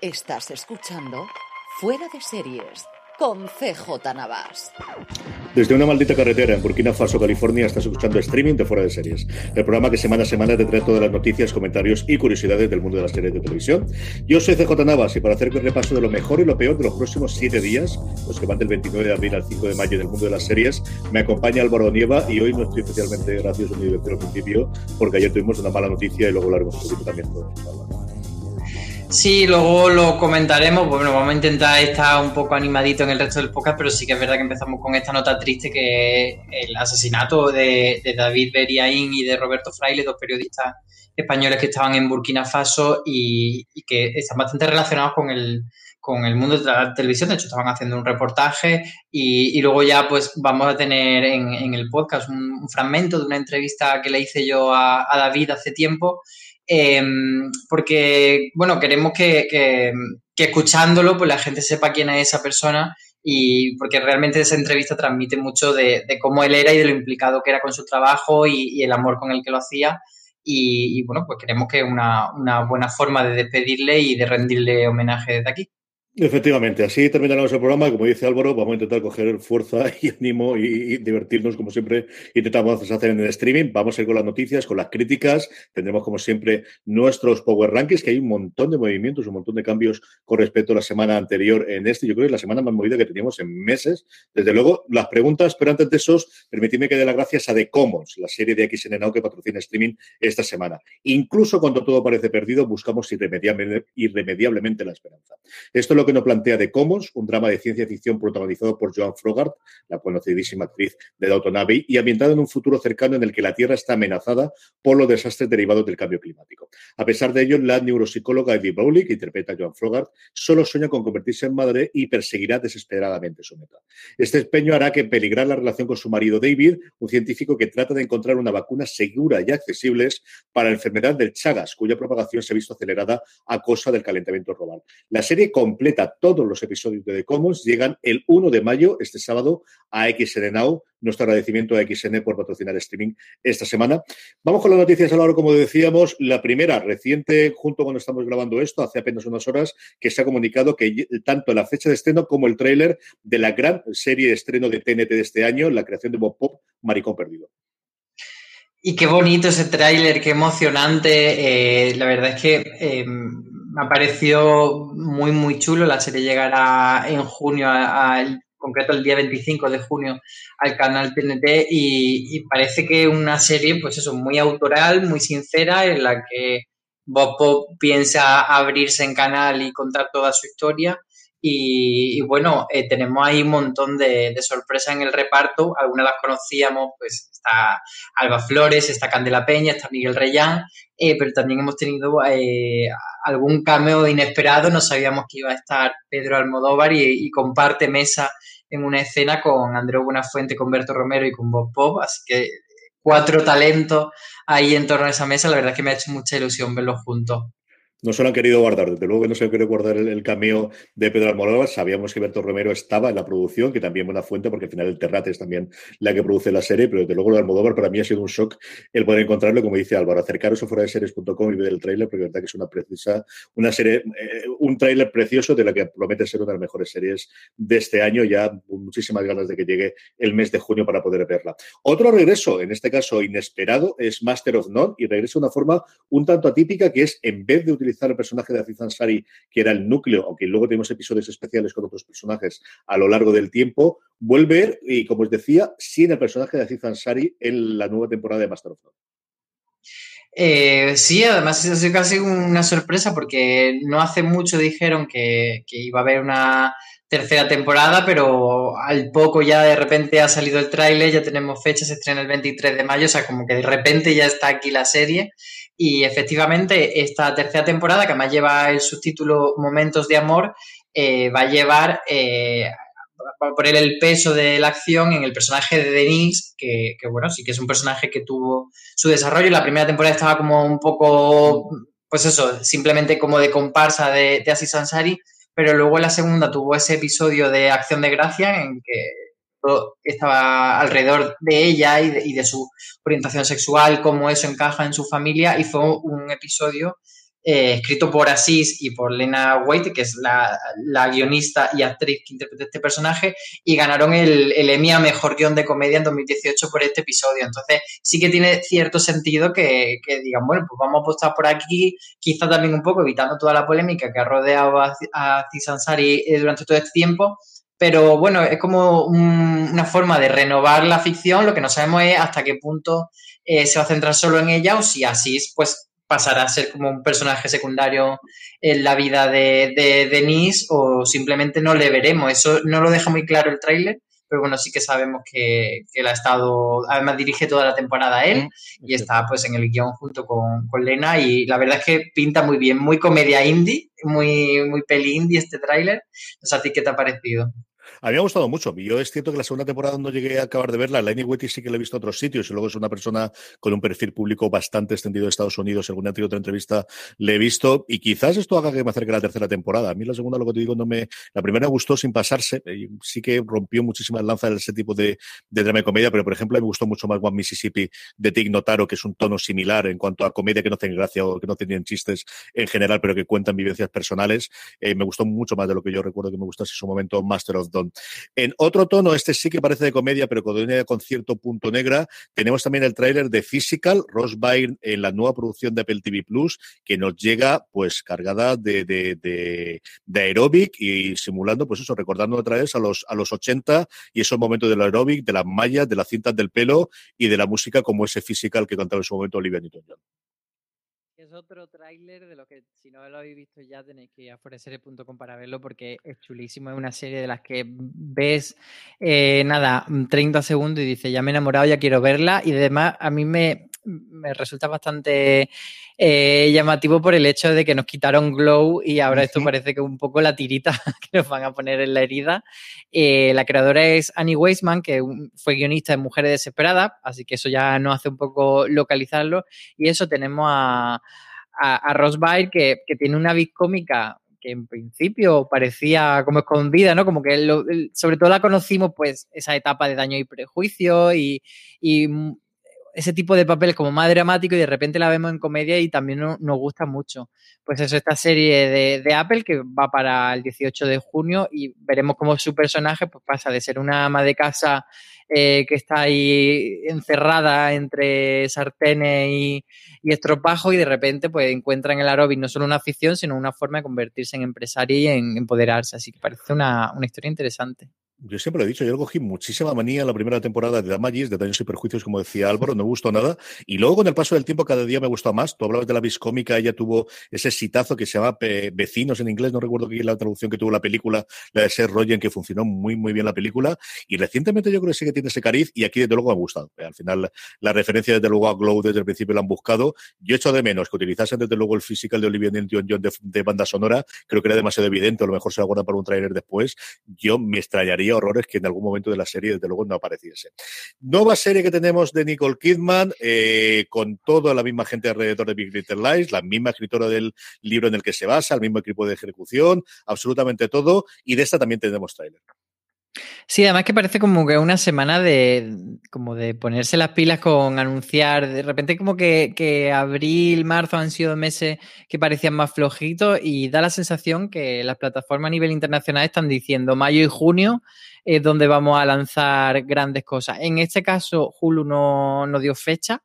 Estás escuchando Fuera de Series con CJ Navas. Desde una maldita carretera en Burkina Faso, California, estás escuchando streaming de Fuera de Series, el programa que semana a semana te trae todas las noticias, comentarios y curiosidades del mundo de las series de televisión. Yo soy CJ Navas y para hacer un repaso de lo mejor y lo peor de los próximos siete días, los que van del 29 de abril al 5 de mayo en el mundo de las series, me acompaña Álvaro Nieva y hoy no estoy especialmente gracioso ni divertido al principio porque ayer tuvimos una mala noticia y luego hablaremos un poquito también todo. Sí, luego lo comentaremos. Bueno, vamos a intentar estar un poco animadito en el resto del podcast, pero sí que es verdad que empezamos con esta nota triste que es el asesinato de, de David Beriaín y de Roberto Fraile, dos periodistas españoles que estaban en Burkina Faso y, que están bastante relacionados con el, con el mundo de la televisión. De hecho, estaban haciendo un reportaje y, y luego ya pues vamos a tener en, en el podcast un, fragmento de una entrevista que le hice yo a David hace tiempo eh, porque, bueno, queremos que, que, escuchándolo, pues la gente sepa quién es esa persona y porque realmente esa entrevista transmite mucho de, cómo él era y de lo implicado que era con su trabajo y, el amor con el que lo hacía. Y, bueno, pues queremos que una, una buena forma de despedirle y de rendirle homenaje desde aquí. Efectivamente, así terminaremos el programa. Como dice Álvaro, vamos a intentar coger fuerza y ánimo y, divertirnos, como siempre intentamos hacer en el streaming. Vamos a ir con las noticias, con las críticas. Tendremos, como siempre, nuestros Power Rankings, que hay un montón de movimientos, un montón de cambios con respecto a la semana anterior en este. Yo creo que es la semana más movida que teníamos en meses. Desde luego, las preguntas, pero antes de esos, permitidme que dé las gracias a The Commons, la serie de XN Now que patrocina streaming esta semana. Incluso cuando todo parece perdido, buscamos irremediablemente, irremediablemente la esperanza. Esto es lo que nos plantea The Commons, un drama de ciencia ficción protagonizado por Joan Frogart, la conocidísima actriz de Downton Abbey, y ambientado en un futuro cercano en el que la Tierra está amenazada por los desastres derivados del cambio climático. A pesar de ello, la neuropsicóloga Eddie Bowley, que interpreta a Joan Frogart, solo sueña con convertirse en madre y perseguirá desesperadamente su meta. Este empeño hará que peligrar la relación con su marido David, un científico que trata de encontrar una vacuna segura y accesible para la enfermedad del Chagas, cuya propagación se ha visto acelerada a causa del calentamiento global. La serie completa todos los episodios de The Commons llegan el 1 de mayo, este sábado, a XN Now. Nuestro agradecimiento a XN por patrocinar streaming esta semana. Vamos con las noticias, Álvaro, como decíamos. La primera, reciente, junto cuando estamos grabando esto, hace apenas unas horas, que se ha comunicado que tanto la fecha de estreno como el tráiler de la gran serie de estreno de TNT de este año, la creación de Bob Pop, Maricón Perdido. Y qué bonito ese tráiler, qué emocionante. Eh, la verdad es que eh, me ha parecido muy, muy chulo. La serie llegará en junio, al concreto el día 25 de junio, al canal TNT y, y, parece que una serie, pues eso, muy autoral, muy sincera, en la que Bob Pop piensa abrirse en canal y contar toda su historia. Y, bueno, eh, tenemos ahí un montón de, de, sorpresas en el reparto. Algunas las conocíamos, pues está Alba Flores, está Candela Peña, está Miguel Reyán, eh, pero también hemos tenido eh, algún cameo inesperado. No sabíamos que iba a estar Pedro Almodóvar y, y, comparte mesa en una escena con Andreu Buenafuente, con Berto Romero y con Bob Pop. Así que cuatro talentos ahí en torno a esa mesa. La verdad es que me ha hecho mucha ilusión verlos juntos. No se lo han querido guardar, desde luego que no se han querido guardar el, cameo de Pedro Almodóvar. Sabíamos que Berto Romero estaba en la producción, que también buena fuente, porque al final el Terrate es también la que produce la serie, pero desde luego lo de Almodóvar para mí ha sido un shock el poder encontrarlo, como dice Álvaro, acercaros a fuera de series.com y ver el tráiler, porque es verdad que es una precisa, una serie, eh, un tráiler precioso de la que promete ser una de las mejores series de este año, ya muchísimas ganas de que llegue el mes de junio para poder verla. Otro regreso, en este caso inesperado, es Master of None y regresa de una forma un tanto atípica, que es en vez de utilizar el personaje de Aziz Ansari, que era el núcleo, aunque luego tenemos episodios especiales con otros personajes a lo largo del tiempo, vuelve, y como os decía, sin el personaje de Aziz Ansari en la nueva temporada de Master of None. Eh, sí, además ha sido casi una sorpresa porque no hace mucho dijeron que, iba a haber una tercera temporada, pero al poco ya de repente ha salido el tráiler, ya tenemos fecha, se estrena el 23 de mayo, o sea, como que de repente ya está aquí la serie y efectivamente, esta tercera temporada, que además lleva el subtítulo Momentos de Amor, eh, va a llevar, eh, va a poner el peso de la acción en el personaje de Denise, que, bueno, sí que es un personaje que tuvo su desarrollo. La primera temporada estaba como un poco, pues eso, simplemente como de comparsa de, de Aziz Ansari, pero luego la segunda tuvo ese episodio de Acción de Gracia en que estaba alrededor de ella y de, su orientación sexual, cómo eso encaja en su familia, y fue un episodio eh, escrito por Asís y por Lena Waite, que es la, guionista y actriz que interpreta este personaje, y ganaron el, el Emmy a Mejor Guión de Comedia en 2018 por este episodio. Entonces, sí que tiene cierto sentido que, digan, bueno, pues vamos a apostar por aquí, quizá también un poco evitando toda la polémica que ha rodeado a, a Ansari eh, durante todo este tiempo, pero bueno, es como una forma de renovar la ficción, lo que no sabemos es hasta qué punto eh, se va a centrar solo en ella o si así pues pasará a ser como un personaje secundario en la vida de, de Denise o simplemente no le veremos. Eso no lo deja muy claro el tráiler, pero bueno, sí que sabemos que, que, él ha estado, además dirige toda la temporada él y está pues en el guion junto con, con, Lena y la verdad es que pinta muy bien, muy comedia indie, muy, muy peli indie este tráiler. No sé a ti qué te ha parecido. A mí me ha gustado mucho. Yo es cierto que la segunda temporada no llegué a acabar de verla. Lenny Wetty sí que la he visto en otros sitios y luego es una persona con un perfil público bastante extendido de Estados Unidos. Según ha tenido otra entrevista, le he visto y quizás esto haga que me acerque a la tercera temporada. A mí la segunda, lo que te digo, no me. La primera me gustó sin pasarse. Y sí que rompió muchísimas lanzas ese tipo de, de drama y comedia, pero por ejemplo, me gustó mucho más One Mississippi de Tig Notaro, que es un tono similar en cuanto a comedia que no tiene gracia o que no tienen chistes en general, pero que cuentan vivencias personales. Eh, me gustó mucho más de lo que yo recuerdo que me gustase en su momento Master of En otro tono, este sí que parece de comedia, pero con cierto punto negra, tenemos también el tráiler de Physical, Ross Byrne en la nueva producción de Apple TV Plus, que nos llega pues cargada de aeróbic y simulando, pues eso, recordando otra vez a los, a los 80 y esos momentos del aeróbic, de las mallas, de las cintas del pelo y de la música como ese Physical que cantaba en su momento Olivia Newton-John es otro tráiler de lo que si no lo habéis visto ya tenéis que ir a foreserie.com para verlo porque es chulísimo, es una serie de las que ves eh, nada, 30 segundos y dices ya me he enamorado, ya quiero verla y además a mí me, me resulta bastante eh, llamativo por el hecho de que nos quitaron Glow y ahora esto parece que un poco la tirita que nos van a poner en la herida. Eh, la creadora es Annie Weisman, que fue guionista de Mujeres Desesperadas, así que eso ya nos hace un poco localizarlo. Y eso tenemos a, a, Ross Byrne, que, que tiene una vis cómica que en principio parecía como escondida, ¿no? Como que sobre todo la conocimos, pues, esa etapa de daño y prejuicio y, y ese tipo de papeles como más dramático y de repente la vemos en comedia y también nos gusta mucho. Pues eso, esta serie de, Apple que va para el 18 de junio y veremos cómo su personaje pues, pasa de ser una ama de casa eh, que está ahí encerrada entre sartenes y, y estropajo y de repente pues encuentra en el aeróbic no solo una afición, sino una forma de convertirse en empresaria y en empoderarse. Así que parece una, una historia interesante. Yo siempre lo he dicho, yo cogí muchísima manía la primera temporada de Damagis, de Daños y Perjuicios, como decía Álvaro, no me gustó nada. Y luego con el paso del tiempo cada día me gustó más. Tú hablabas de la vis cómica, ella tuvo ese citazo que se llama Vecinos en inglés, no recuerdo qué es la traducción que tuvo la película, la de Seth Rogen, que funcionó muy, muy bien la película. Y recientemente yo creo que sí que tiene ese cariz y aquí desde luego me ha gustado. Al final la referencia desde luego a Glow desde el principio la han buscado. Yo echo de menos que utilizasen desde luego el physical de Olivia Newton-John de, banda sonora. Creo que era demasiado evidente, a lo mejor se va a guardar para un trailer después. Yo me extrañaría haría horrores que en algún momento de la serie, desde luego, no apareciese. Nueva serie que tenemos de Nicole Kidman, eh, con toda la misma gente alrededor de Big Little Lies, la misma escritora del libro en el que se basa, el mismo equipo de ejecución, absolutamente todo, y de esta también tenemos trailer. Sí, además que parece como que una semana de como de ponerse las pilas con anunciar. De repente como que, abril, marzo han sido meses que parecían más flojitos y da la sensación que las plataformas a nivel internacional están diciendo mayo y junio es donde vamos a lanzar grandes cosas. En este caso, Hulu no, no dio fecha,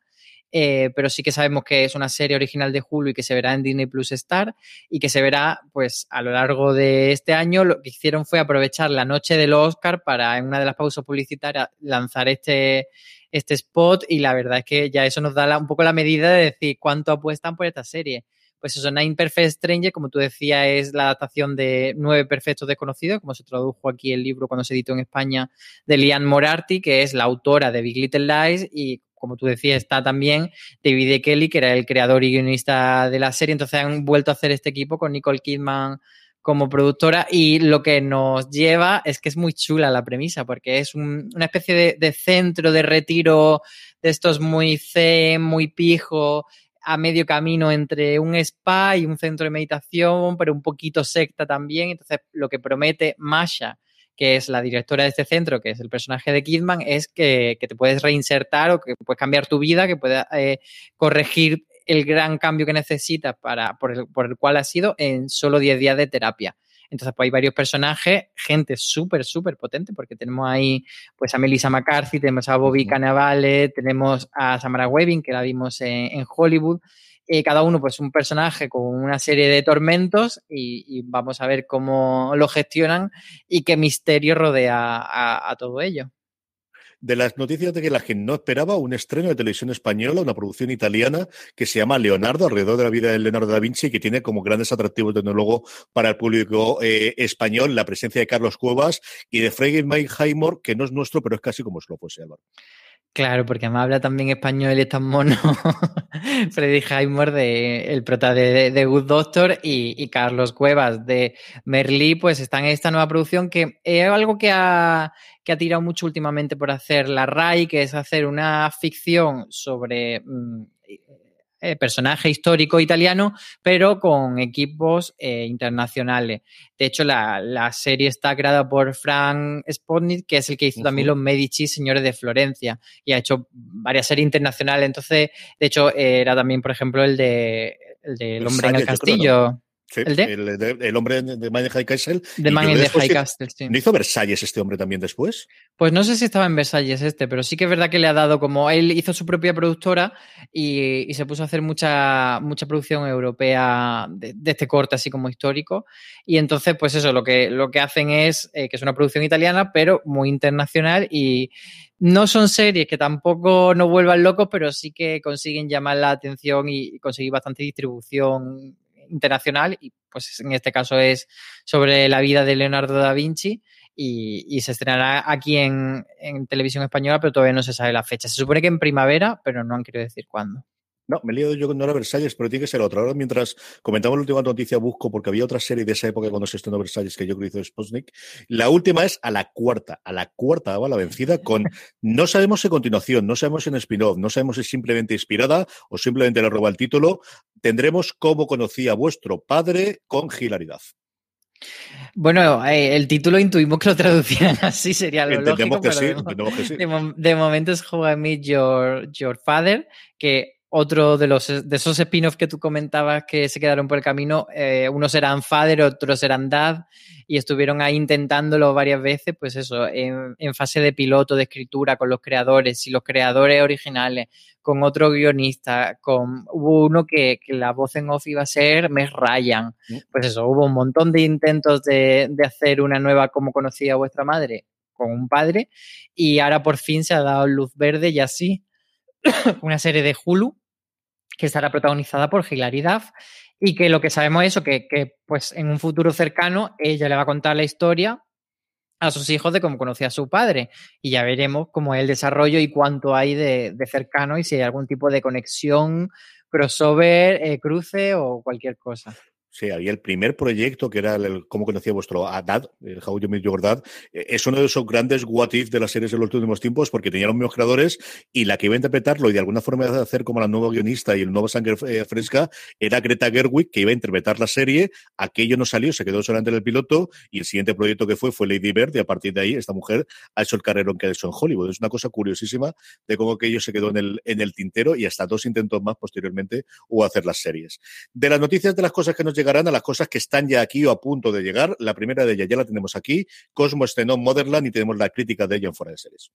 eh, pero sí que sabemos que es una serie original de Hulu y que se verá en Disney Plus Star y que se verá pues a lo largo de este año. Lo que hicieron fue aprovechar la noche del Oscar para en una de las pausas publicitarias lanzar este, este spot y la verdad es que ya eso nos da un poco la medida de decir cuánto apuestan por esta serie. Pues eso, Nine Perfect Stranger, como tú decías, es la adaptación de Nueve Perfectos Desconocidos, como se tradujo aquí el libro cuando se editó en España, de Liane Morarty, que es la autora de Big Little Lies y como tú decías, está también David. Kelly, que era el creador y guionista de la serie. Entonces han vuelto a hacer este equipo con Nicole Kidman como productora y lo que nos lleva es que es muy chula la premisa porque es una especie de, centro de retiro de estos muy zen, muy pijo, a medio camino entre un spa y un centro de meditación, pero un poquito secta también. Entonces, lo que promete Masha que es la directora de este centro, que es el personaje de Kidman, es que, te puedes reinsertar o que puedes cambiar tu vida, que puedes eh, corregir el gran cambio que necesitas para, por, el, por el cual has sido en solo 10 días de terapia. Entonces, pues hay varios personajes, gente súper, súper potente, porque tenemos ahí pues a Melissa McCarthy, tenemos a Bobby Cannavale, tenemos a Samara Webbing, que la vimos en Hollywood, cada uno pues un personaje con una serie de tormentos y, vamos a ver cómo lo gestionan y qué misterio rodea a, todo ello. De las noticias de que la gente no esperaba, un estreno de televisión española, una producción italiana que se llama Leonardo, alrededor de la vida de Leonardo da Vinci, que tiene como grandes atractivos tecnólogos para el público eh, español la presencia de Carlos Cuevas y de Freddy Mike Highmore, que no es nuestro, pero es casi como si lo fuese, Álvaro. Claro, porque además habla también español y es tan mono. Freddy Highmore, de, el prota de, de, Good Doctor, y, Carlos Cuevas de Merlí, pues están en esta nueva producción que es algo que ha, que ha tirado mucho últimamente por hacer la RAI, que es hacer una ficción sobre mm, eh, personaje histórico italiano, pero con equipos eh, internacionales. De hecho, la, serie está creada por Frank Spotnik, que es el que hizo también los Medici, señores de Florencia, y ha hecho varias series internacionales. Entonces, de hecho, era también, por ejemplo, el de El, hombre en el castillo. ¿El, de? el, hombre de Man High Castle. De Man in High Castle, sí. ¿No hizo Versalles este hombre también después? Pues no sé si estaba en Versalles este, pero sí que es verdad que le ha dado como. Él hizo su propia productora y, se puso a hacer mucha, mucha producción europea de, este corte, así como histórico. Y entonces, pues eso, lo que, lo que hacen es eh, que es una producción italiana, pero muy internacional y. No son series que tampoco nos vuelvan locos, pero sí que consiguen llamar la atención y conseguir bastante distribución internacional y pues en este caso es sobre la vida de Leonardo da Vinci y, se estrenará aquí en, televisión española, pero todavía no se sabe la fecha. Se supone que en primavera, pero no han querido decir cuándo. No, me he liado yo con Nora Versalles, pero tiene que ser otra. Ahora, mientras comentamos la última noticia, busco, porque había otra serie de esa época cuando se estrenó Versalles que yo creo que hizo Sputnik. La última es a la cuarta, a la cuarta va la vencida con, no sabemos si continuación, no sabemos si en spin-off, no sabemos si es simplemente inspirada o simplemente le roba el título. Tendremos cómo conocía vuestro padre con hilaridad. Bueno, eh, el título intuimos que lo traducían así, sería lo lógico, que sí, que sí. De, momento es How I Meet Your, Your Father, que otro de, los, de esos spin-offs que tú comentabas que se quedaron por el camino, eh, unos eran Father, otros eran Dad, y estuvieron ahí intentándolo varias veces, pues eso, en, fase de piloto, de escritura, con los creadores y los creadores originales, con otro guionista, con hubo uno que, la voz en off iba a ser Mes Ryan. Mm. Pues eso, hubo un montón de intentos de, de hacer una nueva como conocía vuestra madre con un padre, y ahora por fin se ha dado luz verde y así una serie de Hulu que estará protagonizada por Hilary y que lo que sabemos es eso, que, pues en un futuro cercano ella le va a contar la historia a sus hijos de cómo conocía a su padre y ya veremos cómo es el desarrollo y cuánto hay de, cercano y si hay algún tipo de conexión, crossover, eh, cruce o cualquier cosa. Sí, había el primer proyecto que era el, cómo conocía vuestro Dad, el How You Meet Your Dad. Eh, es uno de esos grandes what if de las series de los últimos tiempos porque tenía los mismos creadores y la que iba a interpretarlo y de alguna forma a hacer como la nueva guionista y el nuevo sangre eh, fresca era Greta Gerwig que iba a interpretar la serie. Aquello no salió, se quedó solamente en el piloto y el siguiente proyecto que fue fue Lady Bird y a partir de ahí esta mujer ha hecho el carrero que ha hecho en Hollywood. Es una cosa curiosísima de cómo aquello se quedó en el, en el tintero y hasta dos intentos más posteriormente hubo hacer las series. De las noticias de las cosas que nos llegarán a las cosas que están ya aquí o a punto de llegar. La primera de ellas ya la tenemos aquí. Cosmo estrenó Motherland y tenemos la crítica de ella en Fuera de Series.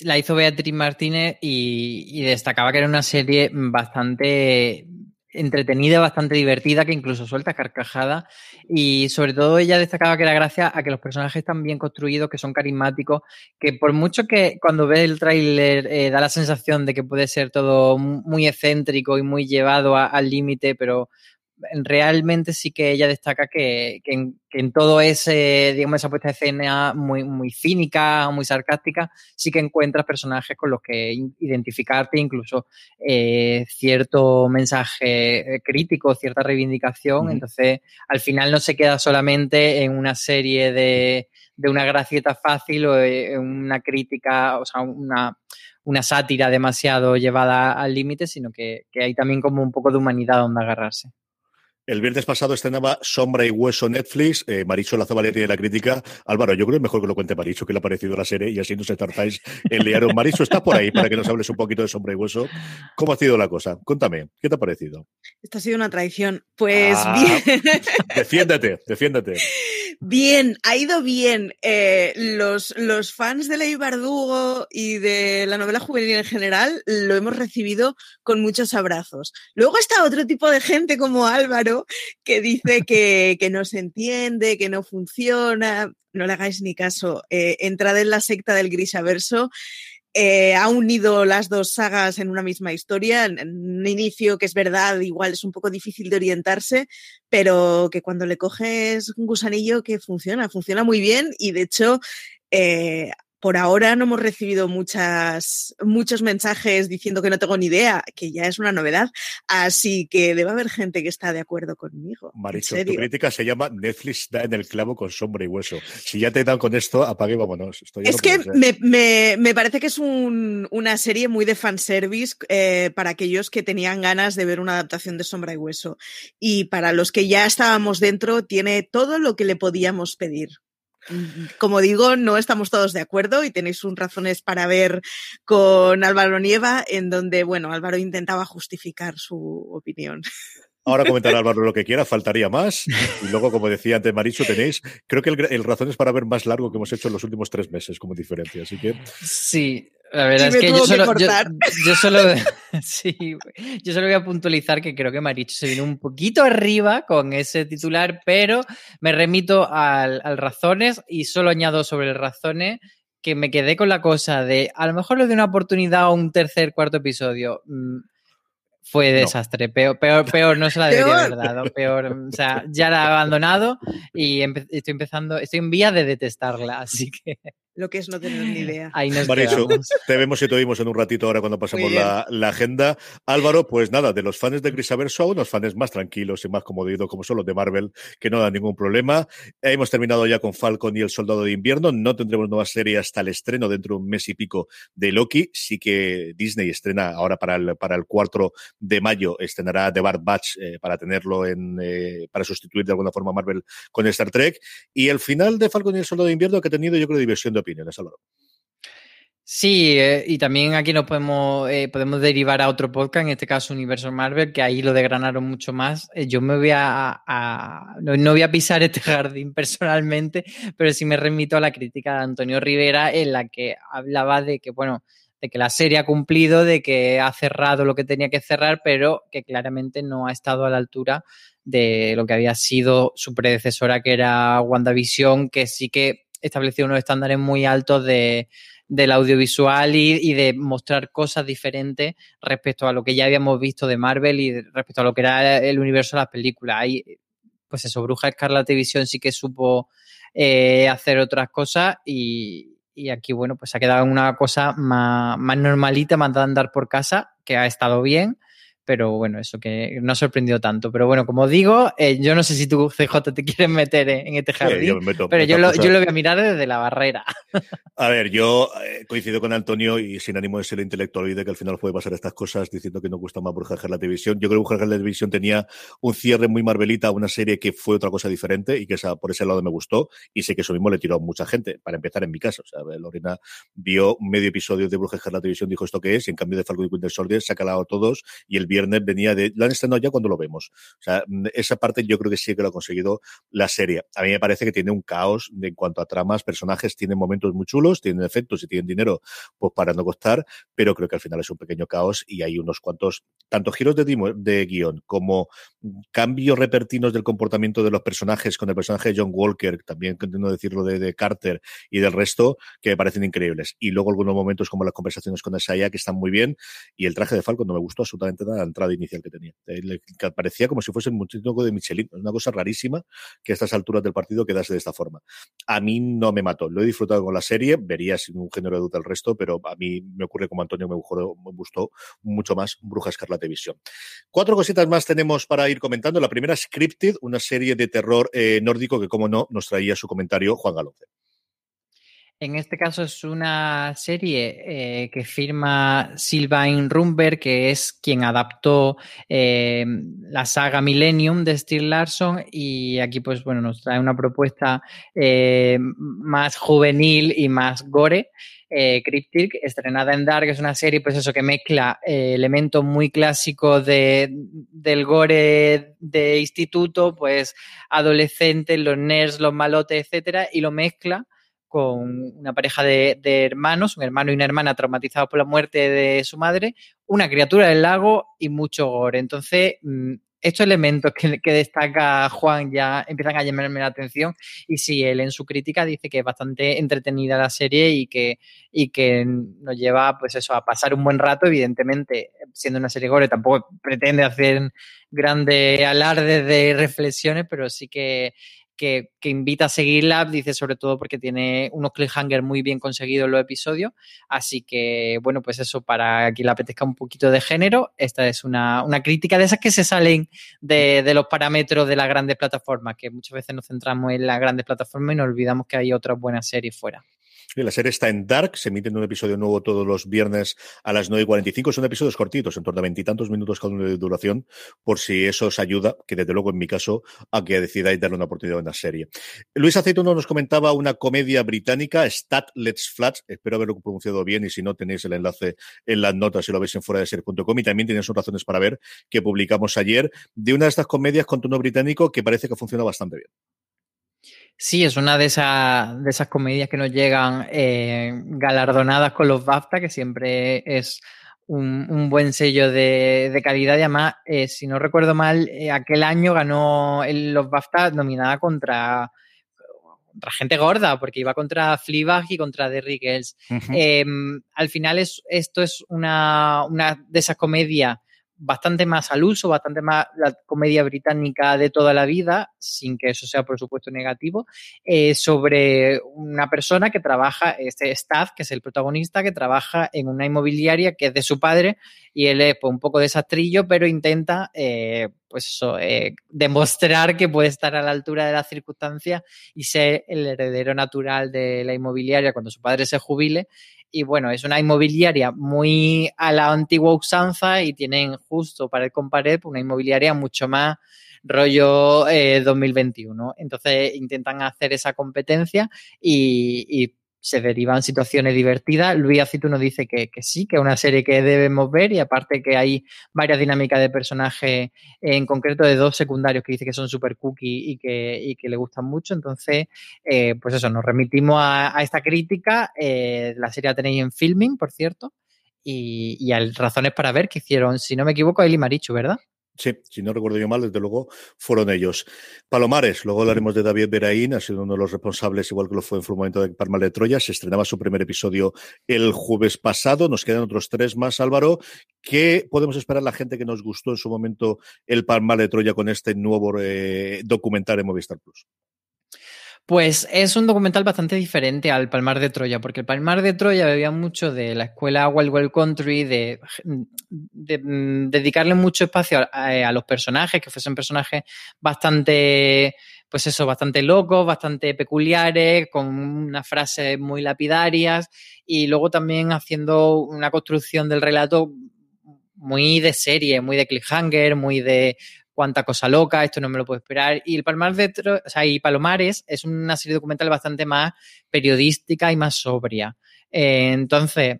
La hizo Beatriz Martínez y, destacaba que era una serie bastante entretenida, bastante divertida, que incluso suelta carcajada. Y sobre todo ella destacaba que era gracias a que los personajes están bien construidos, que son carismáticos, que por mucho que cuando ves el tráiler eh, da la sensación de que puede ser todo muy excéntrico y muy llevado al límite, pero realmente sí que ella destaca que, que, en, que, en, todo ese, digamos, esa puesta de escena muy, muy cínica, muy sarcástica, sí que encuentras personajes con los que identificarte, incluso eh, cierto mensaje eh, crítico, cierta reivindicación. Entonces, al final no se queda solamente en una serie de, de una gracieta fácil o en una crítica, o sea, una una sátira demasiado llevada al límite, sino que, que hay también como un poco de humanidad donde agarrarse. El viernes pasado estrenaba Sombra y Hueso Netflix. Eh, Maricho Lazo Valeria de la crítica. Álvaro, yo creo que es mejor que lo cuente Maricho, que le ha parecido la serie y así no se tartáis el liaron. Maricho está por ahí para que nos hables un poquito de Sombra y Hueso. ¿Cómo ha sido la cosa? Cuéntame, ¿qué te ha parecido? Esta ha sido una traición. Pues ah, bien. defiéndete, defiéndete. Bien, ha ido bien. Eh, los, los fans de Ley Bardugo y de la novela juvenil en general lo hemos recibido con muchos abrazos. Luego está otro tipo de gente como Álvaro que dice que, que, no se entiende, que no funciona. No le hagáis ni caso. Eh, entrad en la secta del grisaverso. Eh, ha unido las dos sagas en una misma historia, en, un inicio que es verdad, igual es un poco difícil de orientarse, pero que cuando le coges un gusanillo que funciona, funciona muy bien y de hecho eh, por ahora no hemos recibido muchas, muchos mensajes diciendo que no tengo ni idea, que ya es una novedad. Así que debe haber gente que está de acuerdo conmigo. Maricho, tu crítica se llama Netflix da en el clavo con sombra y hueso. Si ya te dan con esto, apague vámonos. Esto es no que me, me, me, parece que es un, una serie muy de fanservice eh, para aquellos que tenían ganas de ver una adaptación de sombra y hueso. Y para los que ya estábamos dentro, tiene todo lo que le podíamos pedir como digo, no estamos todos de acuerdo y tenéis un razones para ver con Álvaro Nieva, en donde, bueno, Álvaro intentaba justificar su opinión. Ahora comentará Álvaro lo que quiera, faltaría más. Y luego, como decía antes Maricho, tenéis, creo que el, el razón es para ver más largo que hemos hecho en los últimos tres meses como diferencia. Así que. Sí, la verdad es que yo solo, que yo, yo solo, sí, yo solo voy a puntualizar que creo que Maricho se vino un poquito arriba con ese titular, pero me remito al, al razones y solo añado sobre el razones que me quedé con la cosa de a lo mejor le doy una oportunidad a un tercer, cuarto episodio. Fue desastre, no. peor, peor, peor, no se la debería haber dado, peor, o sea, ya la he abandonado y empe estoy empezando, estoy en vía de detestarla, así que lo que es no tener ni idea. Ahí nos te vemos y te oímos en un ratito ahora cuando pasemos la, la, agenda. Álvaro, pues nada, de los fans de Grisaverso a unos fans más tranquilos y más comodidos como son los de Marvel, que no dan ningún problema. Hemos terminado ya con Falcon y el Soldado de Invierno. No tendremos nueva serie hasta el estreno dentro de un mes y pico de Loki. Sí que Disney estrena ahora para el, para el 4 de mayo, estrenará The Bad Batch eh, para tenerlo en, eh, para sustituir de alguna forma a Marvel con Star Trek. Y el final de Falcon y el Soldado de Invierno que ha tenido, yo creo, diversión de opiniones, Álvaro. Sí, eh, y también aquí nos podemos, eh, podemos derivar a otro podcast, en este caso Universo Marvel, que ahí lo desgranaron mucho más. Eh, yo me voy a, a no, no, voy a pisar este jardín personalmente, pero sí me remito a la crítica de Antonio Rivera en la que hablaba de que, bueno, de que la serie ha cumplido, de que ha cerrado lo que tenía que cerrar, pero que claramente no ha estado a la altura de lo que había sido su predecesora, que era WandaVision, que sí que estableció unos estándares muy altos de, del audiovisual y, y, de mostrar cosas diferentes respecto a lo que ya habíamos visto de Marvel y respecto a lo que era el universo de las películas. Ahí, pues eso, Bruja Escarlata Visión sí que supo eh, hacer otras cosas y, y, aquí, bueno, pues ha quedado una cosa más normalita, más de andar por casa, que ha estado bien, pero bueno, eso que no ha sorprendido tanto. Pero bueno, como digo, eh, yo no sé si tú, CJ, te quieres meter en este jardín, yo me meto, pero yo lo, yo lo voy a mirar desde la barrera. A ver, yo eh, coincido con Antonio y sin ánimo de ser intelectual y de que al final puede pasar estas cosas diciendo que no gusta más de la televisión. Yo creo que de la televisión tenía un cierre muy marvelita a una serie que fue otra cosa diferente y que esa, por ese lado me gustó y sé que eso mismo le tiró a mucha gente, para empezar en mi caso. O sea, Lorena vio medio episodio de de la televisión, dijo esto que es y en cambio de Falcon y Winter Soldier se ha calado todos y el viernes venía de, lo han estrenado ya cuando lo vemos. O sea, mm, esa parte yo creo que sí que lo ha conseguido la serie. A mí me parece que tiene un caos en cuanto a tramas, personajes, tienen momentos muy chulos, tienen efectos y tienen dinero pues para no costar, pero creo que al final es un pequeño caos y hay unos cuantos, tanto giros de, de guion como cambios repentinos del comportamiento de los personajes con el personaje de John Walker, también continúo decirlo de, de Carter y del resto, que me parecen increíbles. Y luego algunos momentos como las conversaciones con Isaiah que están muy bien y el traje de Falcon no me gustó absolutamente nada entrada inicial que tenía. Eh, parecía como si fuese un muñeco de Michelin. Es una cosa rarísima que a estas alturas del partido quedase de esta forma. A mí no me mató. Lo he disfrutado con la serie. Vería sin un género de duda el resto, pero a mí me ocurre como Antonio me gustó, mucho más Bruja Escarlata Visión. Cuatro cositas más tenemos para ir comentando. La primera, Scripted, una serie de terror eh, nórdico que, como no, nos traía su comentario Juan Galonce. En este caso es una serie eh, que firma Sylvain Rumber, que es quien adaptó eh, la saga Millennium de Steve Larson y aquí pues bueno nos trae una propuesta eh, más juvenil y más gore. Eh, Cryptic, estrenada en Dark, es una serie pues eso que mezcla eh, elementos muy clásicos de, del gore de instituto, pues adolescentes, los nerds, los malotes, etcétera, y lo mezcla con una pareja de, hermanos, un hermano y una hermana traumatizados por la muerte de su madre, una criatura del lago y mucho gore. Entonces, mmm, estos elementos que, que, destaca Juan ya empiezan a llamarme la atención y sí, él en su crítica dice que es bastante entretenida la serie y que, y que nos lleva pues eso, a pasar un buen rato, evidentemente, siendo una serie gore, tampoco pretende hacer grandes alardes de reflexiones, pero sí que que, que, invita a seguirla, dice sobre todo porque tiene unos cliffhangers muy bien conseguidos en los episodios. Así que, bueno, pues eso, para quien le apetezca un poquito de género, esta es una, una crítica de esas que se salen de, de, los parámetros de las grandes plataformas, que muchas veces nos centramos en las grandes plataformas y nos olvidamos que hay otras buenas series fuera. La serie está en Dark, se emite en un episodio nuevo todos los viernes a las 9.45. Son episodios cortitos, en torno a veintitantos minutos cada uno de duración, por si eso os ayuda, que desde luego en mi caso, a que decidáis darle una oportunidad a una serie. Luis Aceituno nos comentaba una comedia británica, Stat Let's Flats, espero haberlo pronunciado bien y si no tenéis el enlace en las notas si lo veis en fuera de ser.com y también tenéis razones para ver que publicamos ayer de una de estas comedias con tono británico que parece que funciona bastante bien. Sí, es una de, esa, de esas comedias que nos llegan eh, galardonadas con los BAFTA, que siempre es un, un buen sello de, de, calidad. Y además, eh, si no recuerdo mal, eh, aquel año ganó el, los BAFTA nominada contra, contra gente gorda, porque iba contra Fleabag y contra Girls. Uh -huh. al final, es, esto es una, una de esas comedias bastante más al uso, bastante más la comedia británica de toda la vida, sin que eso sea por supuesto negativo, eh, sobre una persona que trabaja, este staff, que es el protagonista, que trabaja en una inmobiliaria que es de su padre y él es pues, un poco desastrillo, pero intenta eh, pues eso, eh, demostrar que puede estar a la altura de las circunstancias y ser el heredero natural de la inmobiliaria cuando su padre se jubile. Y bueno, es una inmobiliaria muy a la antigua usanza y tienen justo pared con pared una inmobiliaria mucho más rollo eh, 2021. Entonces intentan hacer esa competencia y se derivan situaciones divertidas. Luis Aceituno dice que, que, sí, que es una serie que debemos ver y aparte que hay varias dinámicas de personajes, en concreto de dos secundarios que dice que son super cookie y que, y que le gustan mucho. Entonces, eh, pues eso, nos remitimos a, esta crítica. Eh, la serie la tenéis en filming, por cierto, y, y hay razones para ver que hicieron, si no me equivoco, Eli Marichu, ¿verdad? Sí, si no recuerdo yo mal, desde luego fueron ellos. Palomares, luego hablaremos de David Beraín, ha sido uno de los responsables, igual que lo fue en su momento de Palma de Troya. Se estrenaba su primer episodio el jueves pasado. Nos quedan otros tres más, Álvaro. ¿Qué podemos esperar la gente que nos gustó en su momento el Palma de Troya con este nuevo eh, documental en Movistar Plus? Pues es un documental bastante diferente al Palmar de Troya, porque el Palmar de Troya bebía mucho de la escuela Wild Wild Country, de, de, mm, dedicarle mucho espacio a, a, los personajes, que fuesen personajes bastante, pues eso, bastante locos, bastante peculiares, con unas frases muy lapidarias, y luego también haciendo una construcción del relato muy de serie, muy de cliffhanger, muy de cuánta cosa loca, esto no me lo puedo esperar. Y el Palmar de Tro o sea, y Palomares es una serie documental bastante más periodística y más sobria. Eh, entonces,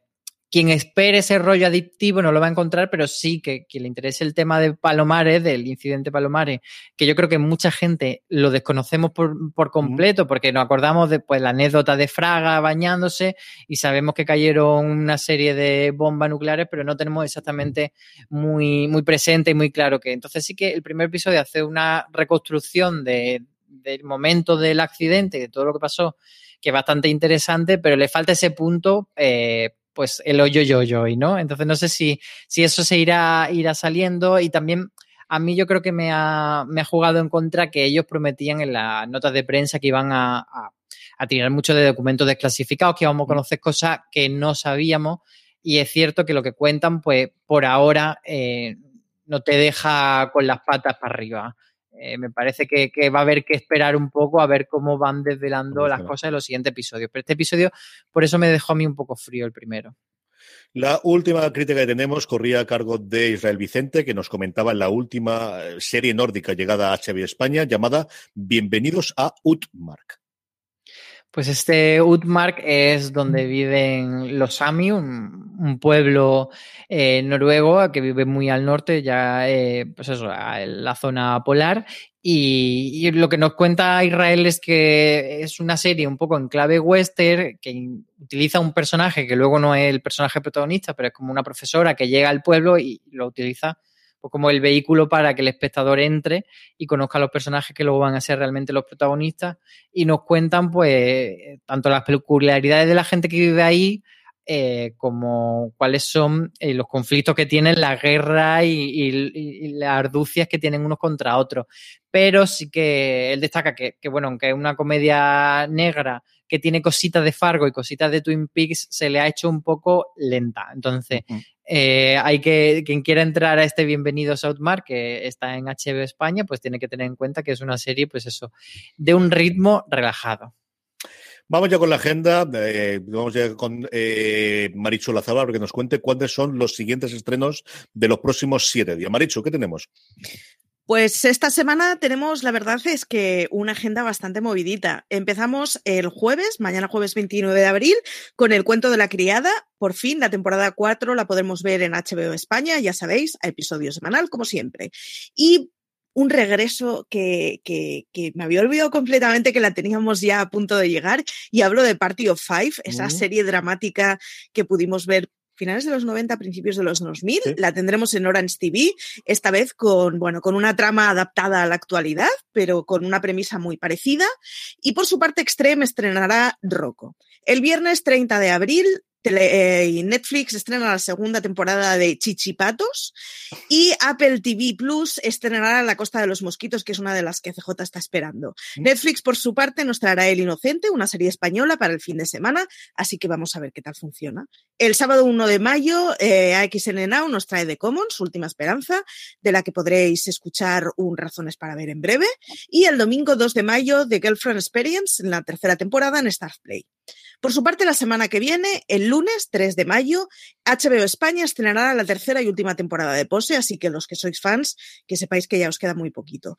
quien espere ese rollo adictivo no lo va a encontrar, pero sí que quien le interese el tema de Palomares, del incidente Palomares, que yo creo que mucha gente lo desconocemos por, por completo, porque nos acordamos de pues, la anécdota de Fraga bañándose y sabemos que cayeron una serie de bombas nucleares, pero no tenemos exactamente muy, muy presente y muy claro que. Entonces sí que el primer episodio hace una reconstrucción de, del momento del accidente, de todo lo que pasó, que es bastante interesante, pero le falta ese punto. Eh, pues el hoyo yo yo ¿no? Entonces no sé si, si eso se irá, irá saliendo y también a mí yo creo que me ha, me ha jugado en contra que ellos prometían en las notas de prensa que iban a, a, a tirar mucho de documentos desclasificados, que íbamos a conocer cosas que no sabíamos y es cierto que lo que cuentan, pues por ahora eh, no te deja con las patas para arriba. Eh, me parece que, que, va a haber que esperar un poco a ver cómo van desvelando las cosas en los siguientes episodios. Pero este episodio, por eso me dejó a mí un poco frío el primero. La última crítica que tenemos corría a cargo de Israel Vicente, que nos comentaba en la última serie nórdica llegada a HBO España, llamada Bienvenidos a Utmark. Pues este Utmark es donde viven los Sami, un, un pueblo eh, noruego que vive muy al norte, ya eh, pues eso, la zona polar. Y, y, lo que nos cuenta Israel es que es una serie un poco en clave western que utiliza un personaje que luego no es el personaje protagonista, pero es como una profesora que llega al pueblo y lo utiliza pues como el vehículo para que el espectador entre y conozca a los personajes que luego van a ser realmente los protagonistas y nos cuentan pues tanto las peculiaridades de la gente que vive ahí eh, como cuáles son eh, los conflictos que tienen, la guerra y, las arducias que tienen unos contra otros. Pero sí que él destaca que, bueno, aunque es una comedia negra que tiene cositas de Fargo y cositas de Twin Peaks, se le ha hecho un poco lenta. Entonces. Eh, hay que, quien quiera entrar a este Bienvenido Southmark, que está en HBO España, pues tiene que tener en cuenta que es una serie, pues eso, de un ritmo relajado. Vamos ya con la agenda, eh, vamos ya con eh, Marichu Lazaba que nos cuente cuáles son los siguientes estrenos de los próximos siete días. Marichu, ¿qué tenemos? Pues esta semana tenemos, la verdad es que una agenda bastante movidita. Empezamos el jueves, mañana jueves 29 de abril, con el cuento de la criada. Por fin, la temporada 4 la podremos ver en HBO España, ya sabéis, a episodio semanal, como siempre. Y un regreso que, que, que, me había olvidado completamente que la teníamos ya a punto de llegar. Y hablo de Party of Five, esa uh -huh. serie dramática que pudimos ver finales de los 90, principios de los 2000. Sí. La tendremos en Orange TV, esta vez con, bueno, con una trama adaptada a la actualidad, pero con una premisa muy parecida. Y por su parte, Extreme estrenará Rocco. El viernes 30 de abril Tele, eh, Netflix estrena la segunda temporada de Chichipatos y Apple TV Plus estrenará La Costa de los Mosquitos, que es una de las que CJ está esperando. Mm. Netflix, por su parte, nos traerá El Inocente, una serie española para el fin de semana, así que vamos a ver qué tal funciona. El sábado 1 de mayo, eh, AXN Now nos trae The Commons, Última Esperanza, de la que podréis escuchar un Razones para ver en breve. Y el domingo 2 de mayo, The Girlfriend Experience, en la tercera temporada en Stars Play. Por su parte, la semana que viene, el lunes 3 de mayo, HBO España estrenará la tercera y última temporada de Pose, así que los que sois fans, que sepáis que ya os queda muy poquito.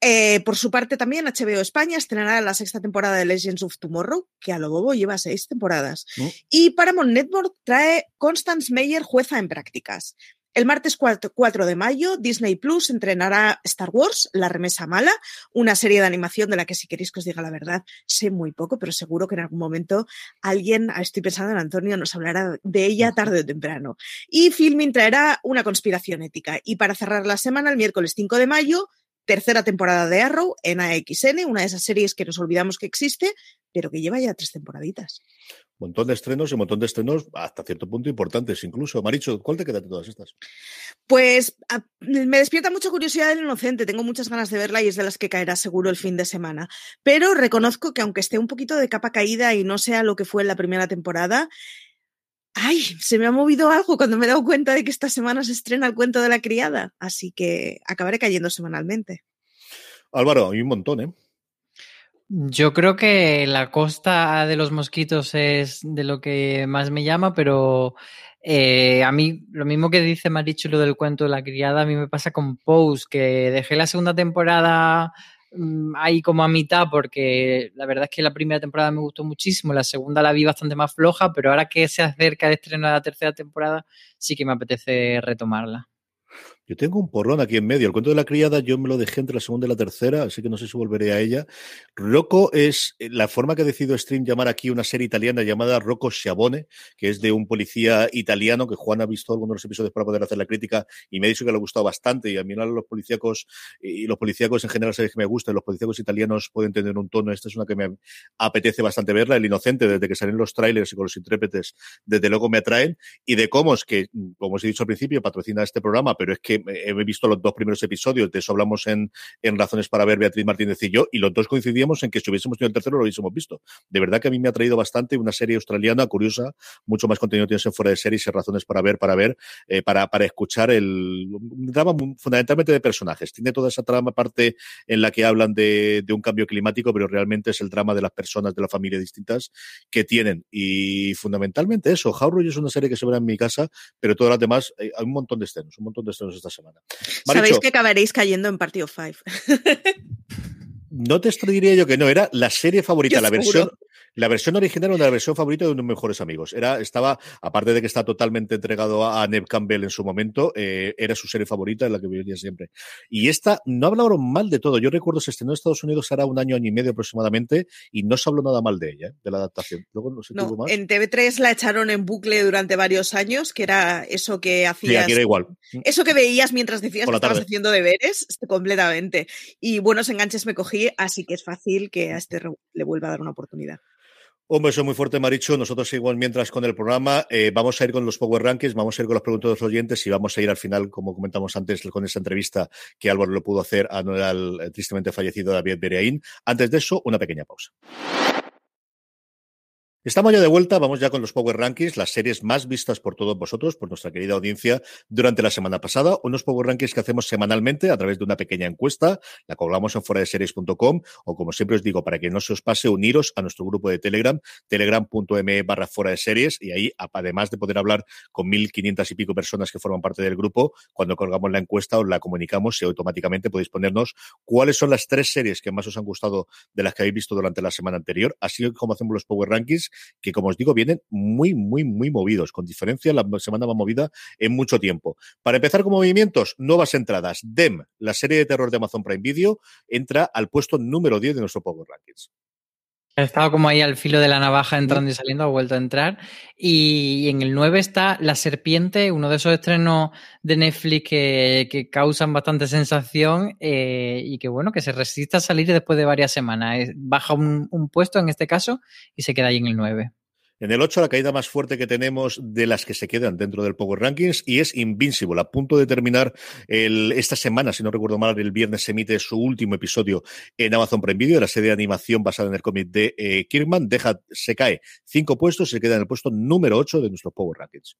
Eh, por su parte, también HBO España estrenará la sexta temporada de Legends of Tomorrow, que a lo bobo lleva seis temporadas. ¿Mm? Y Paramount Network trae Constance Meyer, jueza en prácticas. El martes 4 de mayo, Disney Plus entrenará Star Wars, La Remesa Mala, una serie de animación de la que si queréis que os diga la verdad, sé muy poco, pero seguro que en algún momento alguien, ah, estoy pensando en Antonio, nos hablará de ella tarde o temprano. Y Filming traerá una conspiración ética. Y para cerrar la semana, el miércoles 5 de mayo, tercera temporada de Arrow en AXN, una de esas series que nos olvidamos que existe, pero que lleva ya tres temporaditas. Montón de estrenos y un montón de estrenos hasta cierto punto importantes incluso. Maricho, ¿cuál te queda de todas estas? Pues a, me despierta mucha curiosidad el inocente, tengo muchas ganas de verla y es de las que caerá seguro el fin de semana. Pero reconozco que aunque esté un poquito de capa caída y no sea lo que fue en la primera temporada, ay, se me ha movido algo cuando me he dado cuenta de que esta semana se estrena el cuento de la criada, así que acabaré cayendo semanalmente. Álvaro, hay un montón, ¿eh? Yo creo que la costa de los mosquitos es de lo que más me llama, pero eh, a mí lo mismo que dice Marichu lo del cuento de la criada, a mí me pasa con Pose, que dejé la segunda temporada mm, ahí como a mitad porque la verdad es que la primera temporada me gustó muchísimo, la segunda la vi bastante más floja, pero ahora que se acerca el estreno de la tercera temporada sí que me apetece retomarla. Yo tengo un porrón aquí en medio. El cuento de la criada yo me lo dejé entre la segunda y la tercera, así que no sé si volveré a ella. Rocco es eh, la forma que ha decidido Stream llamar aquí una serie italiana llamada Rocco Schiavone, que es de un policía italiano que Juan ha visto algunos de los episodios para poder hacer la crítica y me ha dicho que le ha gustado bastante. Y a mí los policíacos y los policíacos en general sabéis que me gustan. Los policíacos italianos pueden tener un tono. Esta es una que me apetece bastante verla. El Inocente, desde que salen los trailers y con los intérpretes, desde luego me atraen. Y de cómo es que, como os he dicho al principio, patrocina este programa, pero es que he visto los dos primeros episodios, de eso hablamos en, en Razones para ver Beatriz Martínez y yo, y los dos coincidíamos en que si hubiésemos tenido el tercero lo hubiésemos visto. De verdad que a mí me ha traído bastante una serie australiana curiosa, mucho más contenido tienes en fuera de series y razones para ver, para ver, eh, para, para escuchar el drama fundamentalmente de personajes. Tiene toda esa trama parte en la que hablan de, de un cambio climático, pero realmente es el drama de las personas de la familia distintas que tienen. Y fundamentalmente eso, Howry es una serie que se verá en mi casa, pero todas las demás, hay un montón de estrenos, un montón de estrenos esta semana. Maricho, Sabéis que acabaréis cayendo en Partido 5. no te diría yo que no, era la serie favorita, la versión, la versión original era la versión favorita de uno de mis mejores amigos. Era, estaba, aparte de que está totalmente entregado a, Neb Campbell en su momento, eh, era su serie favorita, en la que vivía siempre. Y esta no hablaron mal de todo. Yo recuerdo se estrenó en Estados Unidos hará un año, año y medio aproximadamente, y no se habló nada mal de ella, ¿eh? de la adaptación. Luego no sé no, más. En TV3 la echaron en bucle durante varios años, que era eso que hacías. Sí, era igual. Eso que veías mientras decías que estabas haciendo deberes, completamente. Y buenos enganches me cogí, así que es fácil que a este le vuelva a dar una oportunidad. Un beso muy fuerte, Maricho. Nosotros igual mientras con el programa eh, vamos a ir con los Power Rankings, vamos a ir con las preguntas de los oyentes y vamos a ir al final, como comentamos antes, con esa entrevista que Álvaro lo pudo hacer al eh, tristemente fallecido David Bereaín. Antes de eso, una pequeña pausa. Estamos ya de vuelta, vamos ya con los Power Rankings, las series más vistas por todos vosotros, por nuestra querida audiencia, durante la semana pasada. Unos Power Rankings que hacemos semanalmente a través de una pequeña encuesta, la colgamos en fuera de series.com, o como siempre os digo, para que no se os pase, uniros a nuestro grupo de Telegram, telegram.me barra fuera de series, y ahí, además de poder hablar con 1.500 y pico personas que forman parte del grupo, cuando colgamos la encuesta os la comunicamos y automáticamente podéis ponernos cuáles son las tres series que más os han gustado de las que habéis visto durante la semana anterior. Así como hacemos los Power Rankings que como os digo, vienen muy, muy, muy movidos, con diferencia la semana más movida en mucho tiempo. Para empezar con movimientos, nuevas entradas. DEM, la serie de terror de Amazon Prime Video, entra al puesto número 10 de nuestro Power Rankings. Ha estado como ahí al filo de la navaja entrando y saliendo, ha vuelto a entrar. Y en el 9 está La Serpiente, uno de esos estrenos de Netflix que, que causan bastante sensación eh, y que bueno, que se resiste a salir después de varias semanas. Baja un, un puesto en este caso y se queda ahí en el 9. En el 8, la caída más fuerte que tenemos de las que se quedan dentro del Power Rankings y es Invincible, a punto de terminar esta semana, si no recuerdo mal, el viernes se emite su último episodio en Amazon Prime Video, la serie de animación basada en el cómic de eh, Kirkman. Deja, se cae cinco puestos y se queda en el puesto número 8 de nuestro Power Rankings.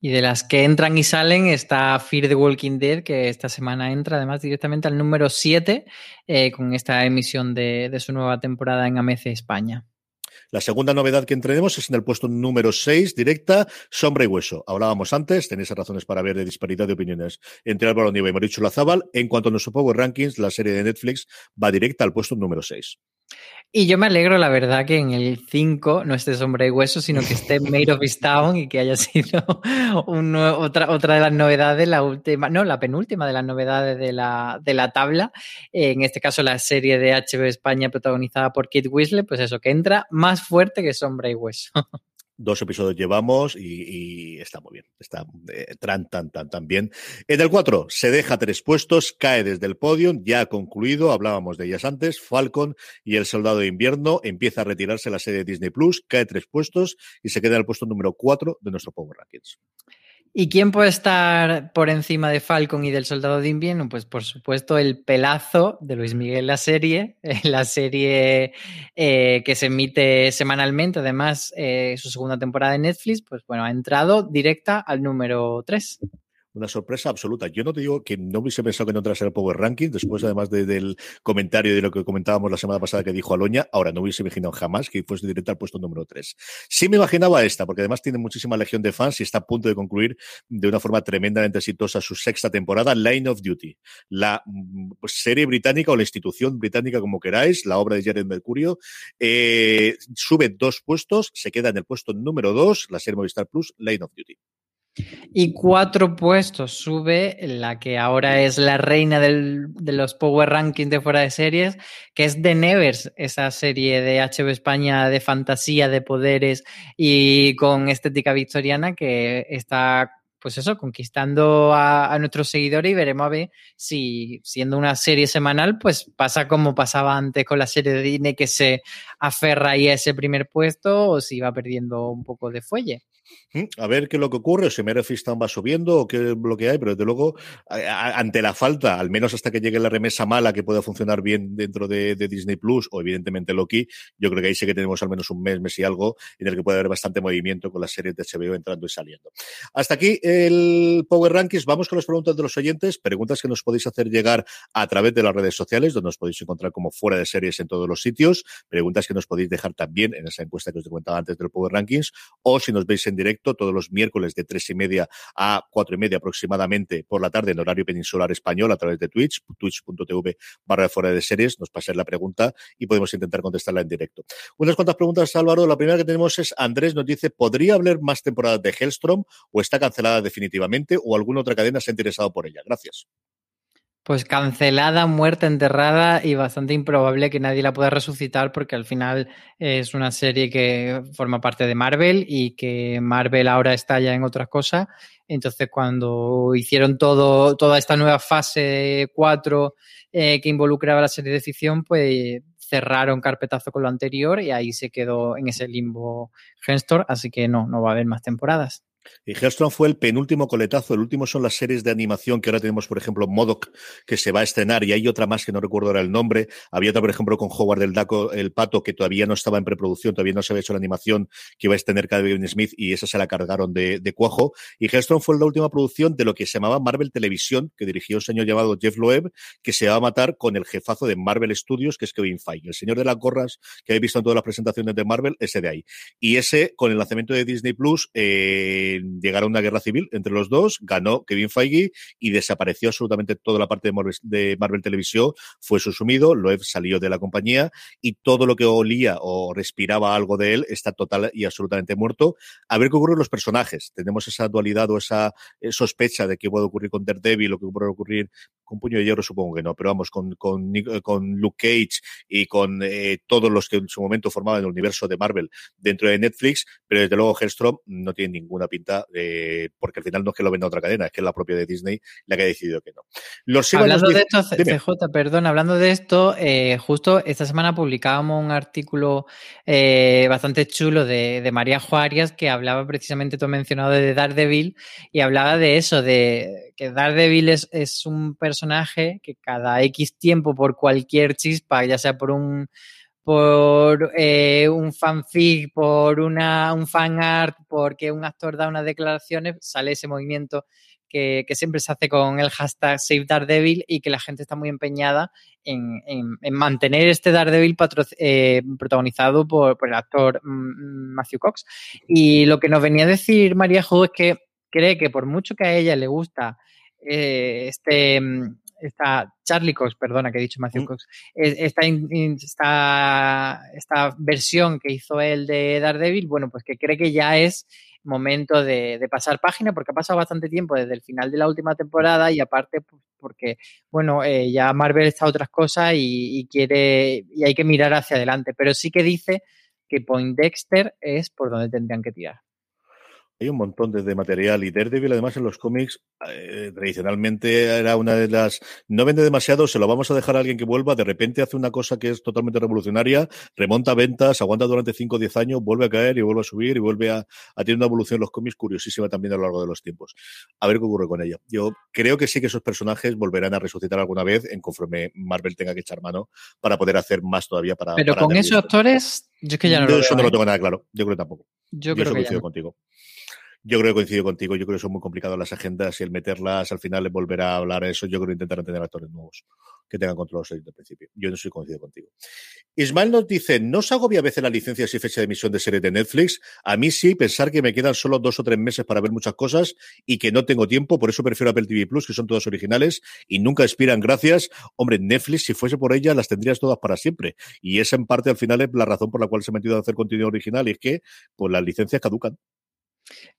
Y de las que entran y salen está Fear the Walking Dead, que esta semana entra además directamente al número 7 eh, con esta emisión de, de su nueva temporada en AMC España. La segunda novedad que entrenemos es en el puesto número 6, directa, Sombra y Hueso. Hablábamos antes, tenéis razones para ver de disparidad de opiniones entre Álvaro Nieva y Marichu Lazábal. En cuanto a nuestro Power Rankings, la serie de Netflix va directa al puesto número 6. Y yo me alegro, la verdad, que en el 5 no esté Sombra y Hueso, sino que esté Made of Town y que haya sido otra, otra de las novedades, la última, no, la penúltima de las novedades de la, de la tabla. En este caso, la serie de HBO España protagonizada por Kate Winslet, pues eso, que entra más fuerte que Sombra y Hueso. Dos episodios llevamos y, y está muy bien. Está eh, tan, tan, tan, bien. En el 4 se deja tres puestos, cae desde el podio, ya ha concluido, hablábamos de ellas antes, Falcon y El Soldado de Invierno, empieza a retirarse la serie de Disney Plus, cae tres puestos y se queda en el puesto número 4 de nuestro Power Rankings. ¿Y quién puede estar por encima de Falcon y del Soldado de Invierno? Pues por supuesto el pelazo de Luis Miguel la serie, la serie eh, que se emite semanalmente, además eh, su segunda temporada de Netflix, pues bueno, ha entrado directa al número 3 una sorpresa absoluta. Yo no te digo que no hubiese pensado que no entrase el Power Ranking, después además del comentario de lo que comentábamos la semana pasada que dijo Aloña, ahora no hubiese imaginado jamás que fuese directa al puesto número 3. Sí me imaginaba esta, porque además tiene muchísima legión de fans y está a punto de concluir de una forma tremendamente exitosa su sexta temporada, Line of Duty, la mm, serie británica o la institución británica como queráis, la obra de Jared Mercurio, eh, sube dos puestos, se queda en el puesto número 2, la serie Movistar Plus, Line of Duty. Y cuatro puestos sube la que ahora es la reina del, de los Power Rankings de fuera de series, que es The Nevers, esa serie de HBO España de fantasía, de poderes y con estética victoriana que está pues eso, conquistando a, a, nuestros seguidores y veremos a ver si siendo una serie semanal, pues pasa como pasaba antes con la serie de Disney que se aferra ahí a ese primer puesto o si va perdiendo un poco de fuelle. A ver qué es lo que ocurre, si Mare Fistan va subiendo o qué es lo que hay, pero desde luego, ante la falta, al menos hasta que llegue la remesa mala que pueda funcionar bien dentro de, Disney Plus o evidentemente Loki, yo creo que ahí sí que tenemos al menos un mes, mes y algo, en el que puede haber bastante movimiento con las series de HBO entrando y saliendo. Hasta aquí el Power Rankings. Vamos con las preguntas de los oyentes, preguntas que nos podéis hacer llegar a través de las redes sociales, donde nos podéis encontrar como fuera de series en todos los sitios, preguntas que nos podéis dejar también en esa encuesta que os he comentado antes del Power Rankings, o si nos veis en directo todos los miércoles de tres y media a cuatro y media aproximadamente por la tarde en horario peninsular español a través de Twitch, twitch.tv barra fuera de series, nos pasáis la pregunta y podemos intentar contestarla en directo. Unas cuantas preguntas, Álvaro. La primera que tenemos es Andrés nos dice, ¿podría haber más temporadas de Hellstrom o está cancelada definitivamente o alguna otra cadena se ha interesado por ella? Gracias. Pues cancelada, muerta, enterrada y bastante improbable que nadie la pueda resucitar porque al final es una serie que forma parte de Marvel y que Marvel ahora está ya en otras cosas. Entonces cuando hicieron todo, toda esta nueva fase 4 eh, que involucraba la serie de ficción, pues cerraron carpetazo con lo anterior y ahí se quedó en ese limbo Genstor, así que no, no va a haber más temporadas. Y Hellstrom fue el penúltimo coletazo. El último son las series de animación que ahora tenemos, por ejemplo, Modoc, que se va a estrenar, y hay otra más que no recuerdo ahora el nombre. Había otra, por ejemplo, con Howard del Daco, el pato, que todavía no estaba en preproducción, todavía no se había hecho la animación que iba a estrenar Kevin Smith, y esa se la cargaron de, de cuajo. Y Hellstrom fue la última producción de lo que se llamaba Marvel Televisión, que dirigió un señor llamado Jeff Loeb, que se va a matar con el jefazo de Marvel Studios, que es Kevin Feige. El señor de las gorras que habéis visto en todas las presentaciones de Marvel, ese de ahí. Y ese, con el lanzamiento de Disney Plus, eh, llegaron a una guerra civil entre los dos, ganó Kevin Feige y desapareció absolutamente toda la parte de Marvel, Televisión, fue susumido, Loeb salió de la compañía y todo lo que olía o respiraba algo de él está total y absolutamente muerto. A ver qué ocurre con los personajes. Tenemos esa dualidad o esa eh, sospecha de que puede ocurrir con Daredevil o que puede ocurrir con Puño de Hierro supongo que no, pero vamos, con, con, con Luke Cage y con eh, todos los que en su momento formaban el universo de Marvel dentro de Netflix, pero desde luego Hellstrom no tiene ninguna pinta, eh, porque al final no es que lo venda otra cadena, es que es la propia de Disney la que ha decidido que no. Los hablando de esto, CJ, perdón, hablando de esto, eh, justo esta semana publicábamos un artículo eh, bastante chulo de, de María Juárez que hablaba precisamente, tú mencionado de Daredevil, y hablaba de eso, de que Daredevil es, es un personaje que cada X tiempo por cualquier chispa, ya sea por un por eh, un fanfic, por una, un fan art, porque un actor da unas declaraciones, sale ese movimiento que, que, siempre se hace con el hashtag Save Daredevil y que la gente está muy empeñada en, en, en mantener este Daredevil eh, protagonizado por, por, el actor mm, Matthew Cox. Y lo que nos venía a decir María Jo es que cree que por mucho que a ella le gusta eh, este, esta Charlie Cox, perdona que he dicho Matthew mm. Cox, esta, esta, esta versión que hizo él de Daredevil, bueno, pues que cree que ya es momento de, de, pasar página porque ha pasado bastante tiempo desde el final de la última temporada y aparte pues, porque, bueno, eh, ya Marvel está a otras cosas y, y, quiere, y hay que mirar hacia adelante, pero sí que dice que Poindexter es por donde tendrían que tirar. Hay un montón de, de, material y Daredevil además en los cómics eh, tradicionalmente era una de las no vende demasiado, se lo vamos a dejar a alguien que vuelva, de repente hace una cosa que es totalmente revolucionaria, remonta ventas, aguanta durante 5 o 10 años, vuelve a caer y vuelve a subir y vuelve a, a tener una evolución en los cómics curiosísima también a lo largo de los tiempos. A ver qué ocurre con ella. Yo creo que sí que esos personajes volverán a resucitar alguna vez en conforme Marvel tenga que echar mano para poder hacer más todavía para Pero para con esos actores yo es que ya no yo lo eso veo, no lo ¿eh? tengo nada claro. Yo creo que tampoco. Yo Yo creo eso que coincido no. contigo. Yo creo que coincido contigo. Yo creo que son muy complicadas las agendas y el meterlas al final les volverá a hablar eso. Yo creo que intentarán tener actores nuevos que tengan controlados desde el principio. Yo no soy coincido contigo. Ismael nos dice, ¿no os agobia a veces las licencias y fecha de emisión de series de Netflix? A mí sí, pensar que me quedan solo dos o tres meses para ver muchas cosas y que no tengo tiempo, por eso prefiero Apple TV Plus, que son todas originales y nunca expiran gracias. Hombre, Netflix, si fuese por ella, las tendrías todas para siempre. Y esa en parte al final es la razón por la cual se ha metido a hacer contenido original y es que pues las licencias caducan.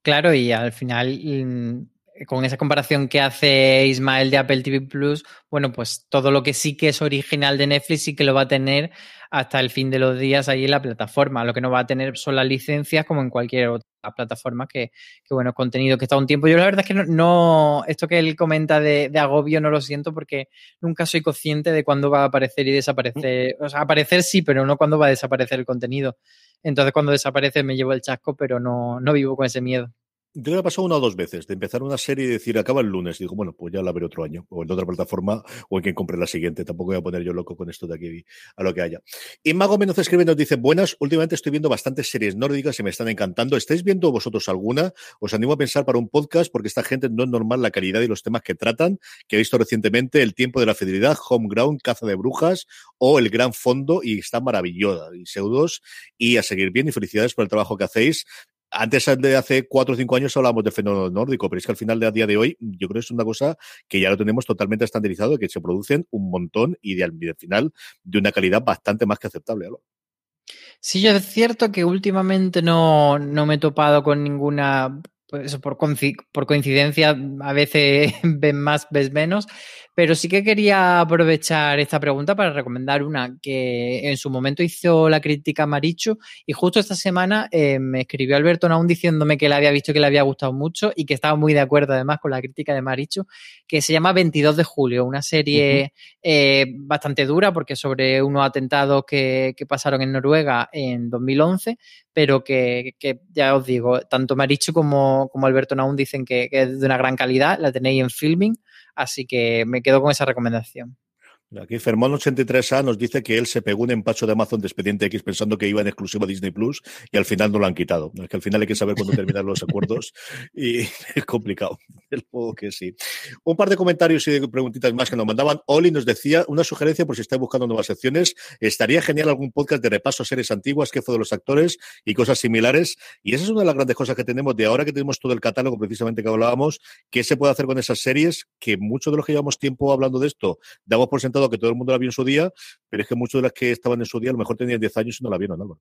Claro, y al final, mm, con esa comparación que hace Ismael de Apple TV Plus, bueno, pues todo lo que sí que es original de Netflix sí que lo va a tener hasta el fin de los días ahí en la plataforma. Lo que no va a tener son las licencias como en cualquier otra plataforma que, que bueno, contenido que está un tiempo. Yo la verdad es que no, no esto que él comenta de, de, agobio no lo siento porque nunca soy consciente de cuándo va a aparecer y desaparecer. O sea, aparecer sí, pero no cuándo va a desaparecer el contenido. Entonces cuando desaparece me llevo el chasco, pero no, no vivo con ese miedo. Yo creo que ha pasado una o dos veces de empezar una serie y decir acaba el lunes. Digo, bueno, pues ya la veré otro año, o en otra plataforma, o en quien compre la siguiente. Tampoco voy a poner yo loco con esto de aquí a lo que haya. Y Mago Menos escribe nos dice: Buenas, últimamente estoy viendo bastantes series nórdicas y me están encantando. ¿Estáis viendo vosotros alguna? Os animo a pensar para un podcast, porque esta gente no es normal la calidad y los temas que tratan, que he visto recientemente: El tiempo de la fidelidad, Homeground, Caza de Brujas o El Gran Fondo, y está maravillosa. Y y a seguir bien, y felicidades por el trabajo que hacéis antes de hace cuatro o cinco años hablábamos de fenómeno nórdico, pero es que al final de a día de hoy yo creo que es una cosa que ya lo tenemos totalmente estandarizado, que se producen un montón y de, al final de una calidad bastante más que aceptable. ¿no? Sí, es cierto que últimamente no, no me he topado con ninguna, eso, por, por coincidencia, a veces ves más, ves menos, pero sí que quería aprovechar esta pregunta para recomendar una que en su momento hizo la crítica Marichu y justo esta semana eh, me escribió Alberto Naun diciéndome que la había visto y que le había gustado mucho y que estaba muy de acuerdo además con la crítica de Marichu, que se llama 22 de julio, una serie uh -huh. eh, bastante dura porque sobre unos atentados que, que, pasaron en Noruega en 2011, pero que, que ya os digo, tanto Marichu como, como Alberto Naun dicen que, que es de una gran calidad, la tenéis en filming. Así que me quedo con esa recomendación. Aquí Fermón83A nos dice que él se pegó un empacho de Amazon de Expediente X pensando que iba en exclusiva a Disney Plus y al final no lo han quitado. Es que al final hay que saber cuándo terminan los acuerdos y es complicado. El juego que sí. Un par de comentarios y de preguntitas más que nos mandaban. Oli nos decía una sugerencia por si estáis buscando nuevas secciones. Estaría genial algún podcast de repaso a series antiguas, que fue de los actores y cosas similares. Y esa es una de las grandes cosas que tenemos de ahora que tenemos todo el catálogo precisamente que hablábamos. ¿Qué se puede hacer con esas series? Que muchos de los que llevamos tiempo hablando de esto damos por sentado que todo el mundo la vio en su día, pero es que muchos de las que estaban en su día a lo mejor tenían 10 años y no la vieron, Álvaro.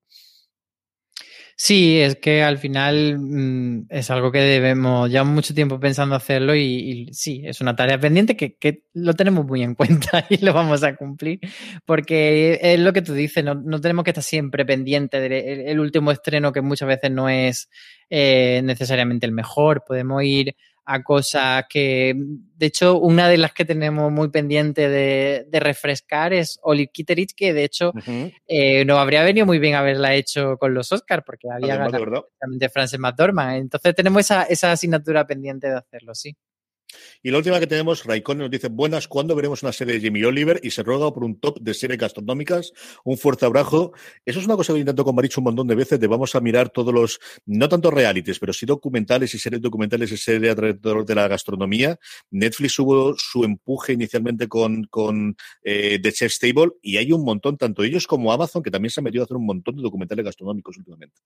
Sí, es que al final mmm, es algo que debemos, ya mucho tiempo pensando hacerlo y, sí, es una tarea pendiente que, lo tenemos muy en cuenta y lo vamos a cumplir, porque es lo que tú dices, no, tenemos que estar siempre pendiente del el último estreno que muchas veces no es eh, necesariamente el mejor, podemos ir a cosas que, de hecho, una de las que tenemos muy pendiente de, de refrescar es Olive Kitteridge, que de hecho uh -huh. eh, nos habría venido muy bien haberla hecho con los Oscars, porque había ganado de Frances McDormand. Entonces tenemos esa, esa asignatura pendiente de hacerlo, sí. Y la última que tenemos, Raikkonen nos dice, buenas, ¿cuándo veremos una serie de Jimmy Oliver? Y se ruega por un top de series gastronómicas, un fuerte abrazo. Eso es una cosa que intento con Maricho un montón de veces, de vamos a mirar todos los, no tanto realities, pero sí documentales y series documentales y series alrededor de la gastronomía. Netflix hubo su empuje inicialmente con, con eh, The Chef's Table y hay un montón, tanto ellos como Amazon, que también se han metido a hacer un montón de documentales gastronómicos últimamente.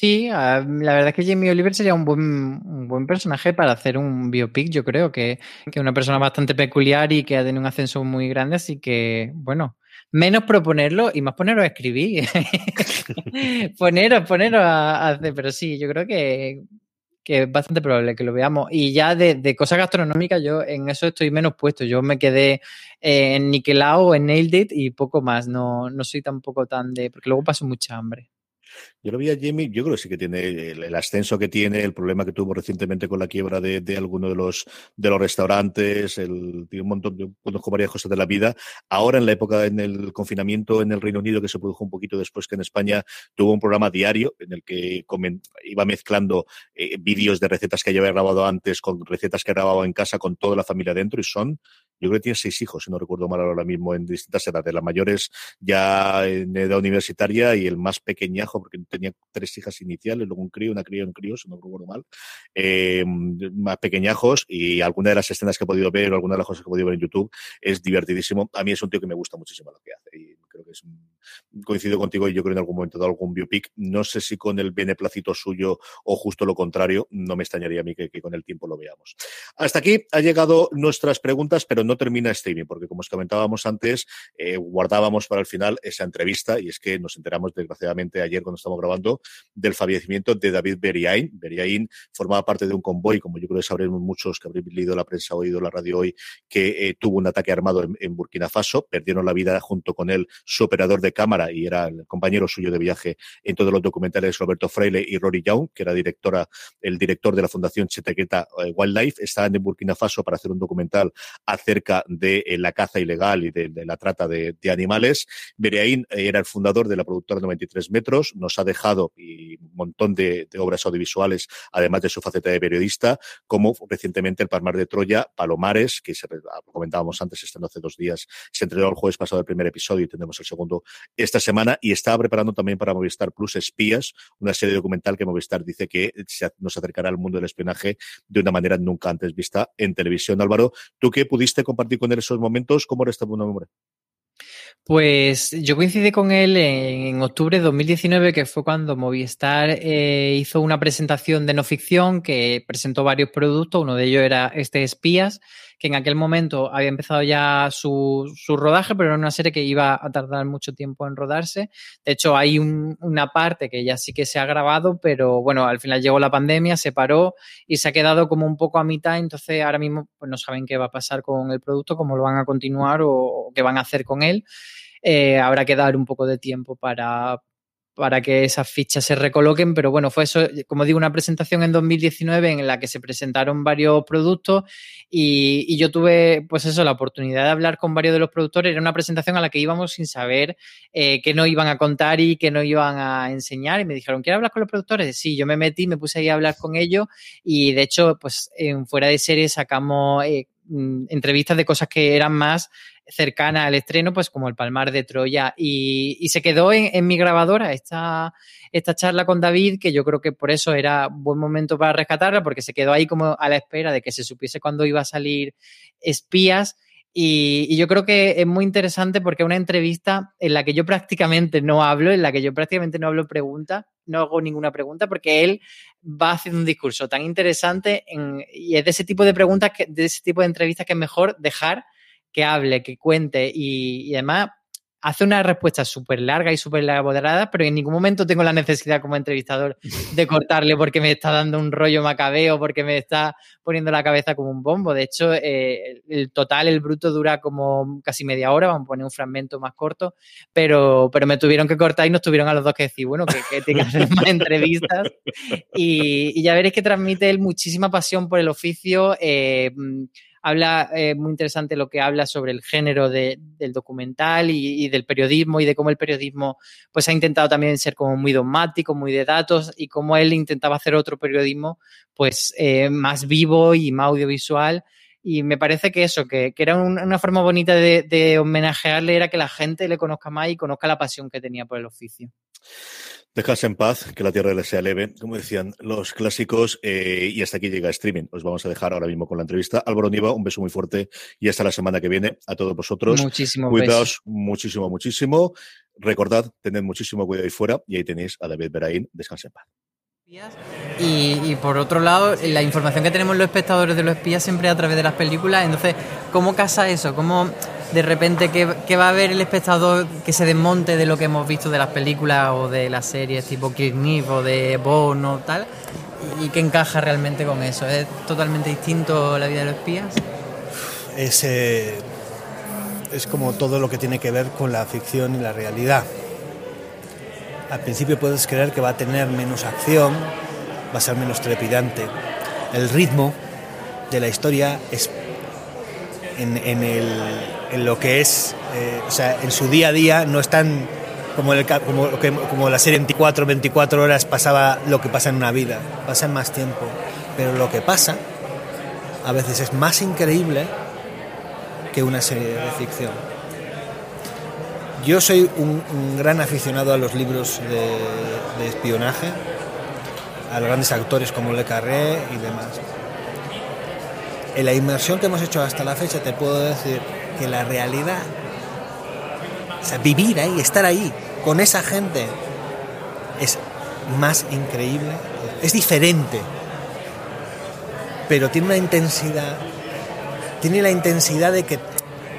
Sí, la verdad es que Jamie Oliver sería un buen, un buen personaje para hacer un biopic, yo creo, que es una persona bastante peculiar y que ha tenido un ascenso muy grande, así que, bueno, menos proponerlo y más poneros a escribir. poneros, poneros a, a, hacer, pero sí, yo creo que, que es bastante probable que lo veamos. Y ya de, de cosas gastronómicas, yo en eso estoy menos puesto. Yo me quedé eh, en Niquelao, en Nailed It y poco más. No, no soy tampoco tan de. porque luego paso mucha hambre. Yo lo vi a Jimmy, yo creo que sí que tiene el, ascenso que tiene, el problema que tuvo recientemente con la quiebra de, de alguno de los, de los restaurantes, el, tiene un montón de, conozco varias cosas de la vida. Ahora en la época, en el confinamiento en el Reino Unido, que se produjo un poquito después que en España, tuvo un programa diario en el que iba mezclando eh, vídeos de recetas que ya había grabado antes con recetas que grababa en casa con toda la familia dentro y son yo creo que tiene seis hijos, si no recuerdo mal ahora mismo, en distintas edades. Las mayores ya en edad universitaria y el más pequeñajo, porque tenía tres hijas iniciales, luego un crío, una cría y un crío, si no recuerdo mal, eh, más pequeñajos y alguna de las escenas que he podido ver o alguna de las cosas que he podido ver en YouTube es divertidísimo. A mí es un tío que me gusta muchísimo lo que hace y creo que es un, coincido contigo y yo creo en algún momento de algún biopic. No sé si con el beneplácito suyo o justo lo contrario, no me extrañaría a mí que, con el tiempo lo veamos. Hasta aquí ha llegado nuestras preguntas, pero no termina streaming, porque como os comentábamos antes, eh, guardábamos para el final esa entrevista y es que nos enteramos desgraciadamente ayer cuando estamos grabando del fallecimiento de David Beriain. Beriain formaba parte de un convoy, como yo creo que sabremos muchos que habréis leído la prensa, oído la radio hoy, que eh, tuvo un ataque armado en, en Burkina Faso, perdieron la vida junto con él su operador de cámara y era el compañero suyo de viaje en todos los documentales Roberto Freile y Rory Young, que era directora, el director de la Fundación Chetequeta eh, Wildlife, estaban en Burkina Faso para hacer un documental acerca de eh, la caza ilegal y de, la trata de, animales. Bereaín eh, era el fundador de la productora 93 metros, nos ha dejado y un montón de, obras audiovisuales, además de su faceta de periodista, como recientemente el Palmar de Troya, Palomares, que se, comentábamos antes, estando hace dos días, se entregó el jueves pasado el primer episodio y tendremos el segundo esta semana y estaba preparando también para Movistar Plus Espías, una serie documental que Movistar dice que nos acercará al mundo del espionaje de una manera nunca antes vista en televisión. Álvaro, ¿tú qué pudiste compartir con él esos momentos? ¿Cómo resta tu nombre? Pues yo coincidí con él en, en, octubre de 2019, que fue cuando Movistar eh, hizo una presentación de no ficción que presentó varios productos. Uno de ellos era este Espías, que en aquel momento había empezado ya su, su rodaje, pero era una serie que iba a tardar mucho tiempo en rodarse. De hecho, hay un, una parte que ya sí que se ha grabado, pero bueno, al final llegó la pandemia, se paró y se ha quedado como un poco a mitad. Entonces, ahora mismo pues no saben qué va a pasar con el producto, cómo lo van a continuar o, o qué van a hacer con él. Eh, habrá que dar un poco de tiempo para, para que esas fichas se recoloquen, pero bueno, fue eso, como digo, una presentación en 2019 en la que se presentaron varios productos y, yo tuve, pues eso, la oportunidad de hablar con varios de los productores. Era una presentación a la que íbamos sin saber eh, qué nos iban a contar y qué nos iban a enseñar y me dijeron, ¿quieres hablar con los productores? Sí, yo me metí, me puse ahí a hablar con ellos y de hecho, pues en fuera de serie sacamos eh, entrevistas de cosas que eran más cercana al estreno, pues como el Palmar de Troya. Y, se quedó en, mi grabadora esta, esta charla con David, que yo creo que por eso era buen momento para rescatarla, porque se quedó ahí como a la espera de que se supiese cuándo iba a salir Espías. Y, yo creo que es muy interesante porque es una entrevista en la que yo prácticamente no hablo, en la que yo prácticamente no hablo pregunta, no hago ninguna pregunta, porque él va haciendo un discurso tan interesante y es de ese tipo de preguntas, que, de ese tipo de entrevistas que es mejor dejar que hable, que cuente y, y además hace una respuesta súper larga y súper elaborada, pero en ningún momento tengo la necesidad como entrevistador de cortarle porque me está dando un rollo macabeo, porque me está poniendo la cabeza como un bombo. De hecho, eh, el total, el bruto dura como casi media hora, vamos a poner un fragmento más corto, pero, pero me tuvieron que cortar y nos tuvieron a los dos que decir, bueno, que, que tiene que hacer más entrevistas. Y, y, ya veréis que transmite él muchísima pasión por el oficio. Eh, habla eh, muy interesante lo que habla sobre el género de, del documental y, del periodismo y de cómo el periodismo pues ha intentado también ser como muy dogmático, muy de datos y cómo él intentaba hacer otro periodismo pues eh, más vivo y más audiovisual y me parece que eso, que, que era un, una forma bonita de, de homenajearle era que la gente le conozca más y conozca la pasión que tenía por el oficio. Dejas en paz, que la tierra le sea leve, como decían los clásicos, eh, y hasta aquí llega streaming. Os vamos a dejar ahora mismo con la entrevista. Álvaro Niva, un beso muy fuerte y hasta la semana que viene a todos vosotros. Muchísimo Cuidaos beso. muchísimo, muchísimo. Recordad, tened muchísimo cuidado ahí fuera y ahí tenéis a David Beraín. Descansen en paz. Y, por otro lado, la información que tenemos los espectadores de los espías siempre a través de las películas. Entonces, ¿cómo casa eso? ¿Cómo de repente que va a ver el espectador que se desmonte de lo que hemos visto de las películas o de las series tipo Kirk o de Bond o tal? ¿Y qué encaja realmente con eso? ¿Es totalmente distinto la vida de los espías? es, eh, es como todo lo que tiene que ver con la ficción y la realidad. Al principio puedes creer que va a tener menos acción, va a ser menos trepidante. El ritmo de la historia es en, lo que es, eh, o sea, en su día a día no es tan como, el, la serie 24, 24 horas pasaba lo que pasa en una vida, pasa más tiempo. Pero lo que pasa a veces es más increíble que una serie de ficción. Yo soy un, gran aficionado a los libros de, de espionaje, a los grandes actores como Le Carré y demás. En la inmersión que hemos hecho hasta la fecha te puedo decir que la realidad, o sea, vivir ahí, estar ahí, con esa gente, es más increíble, es diferente, pero tiene una intensidad, tiene la intensidad de que,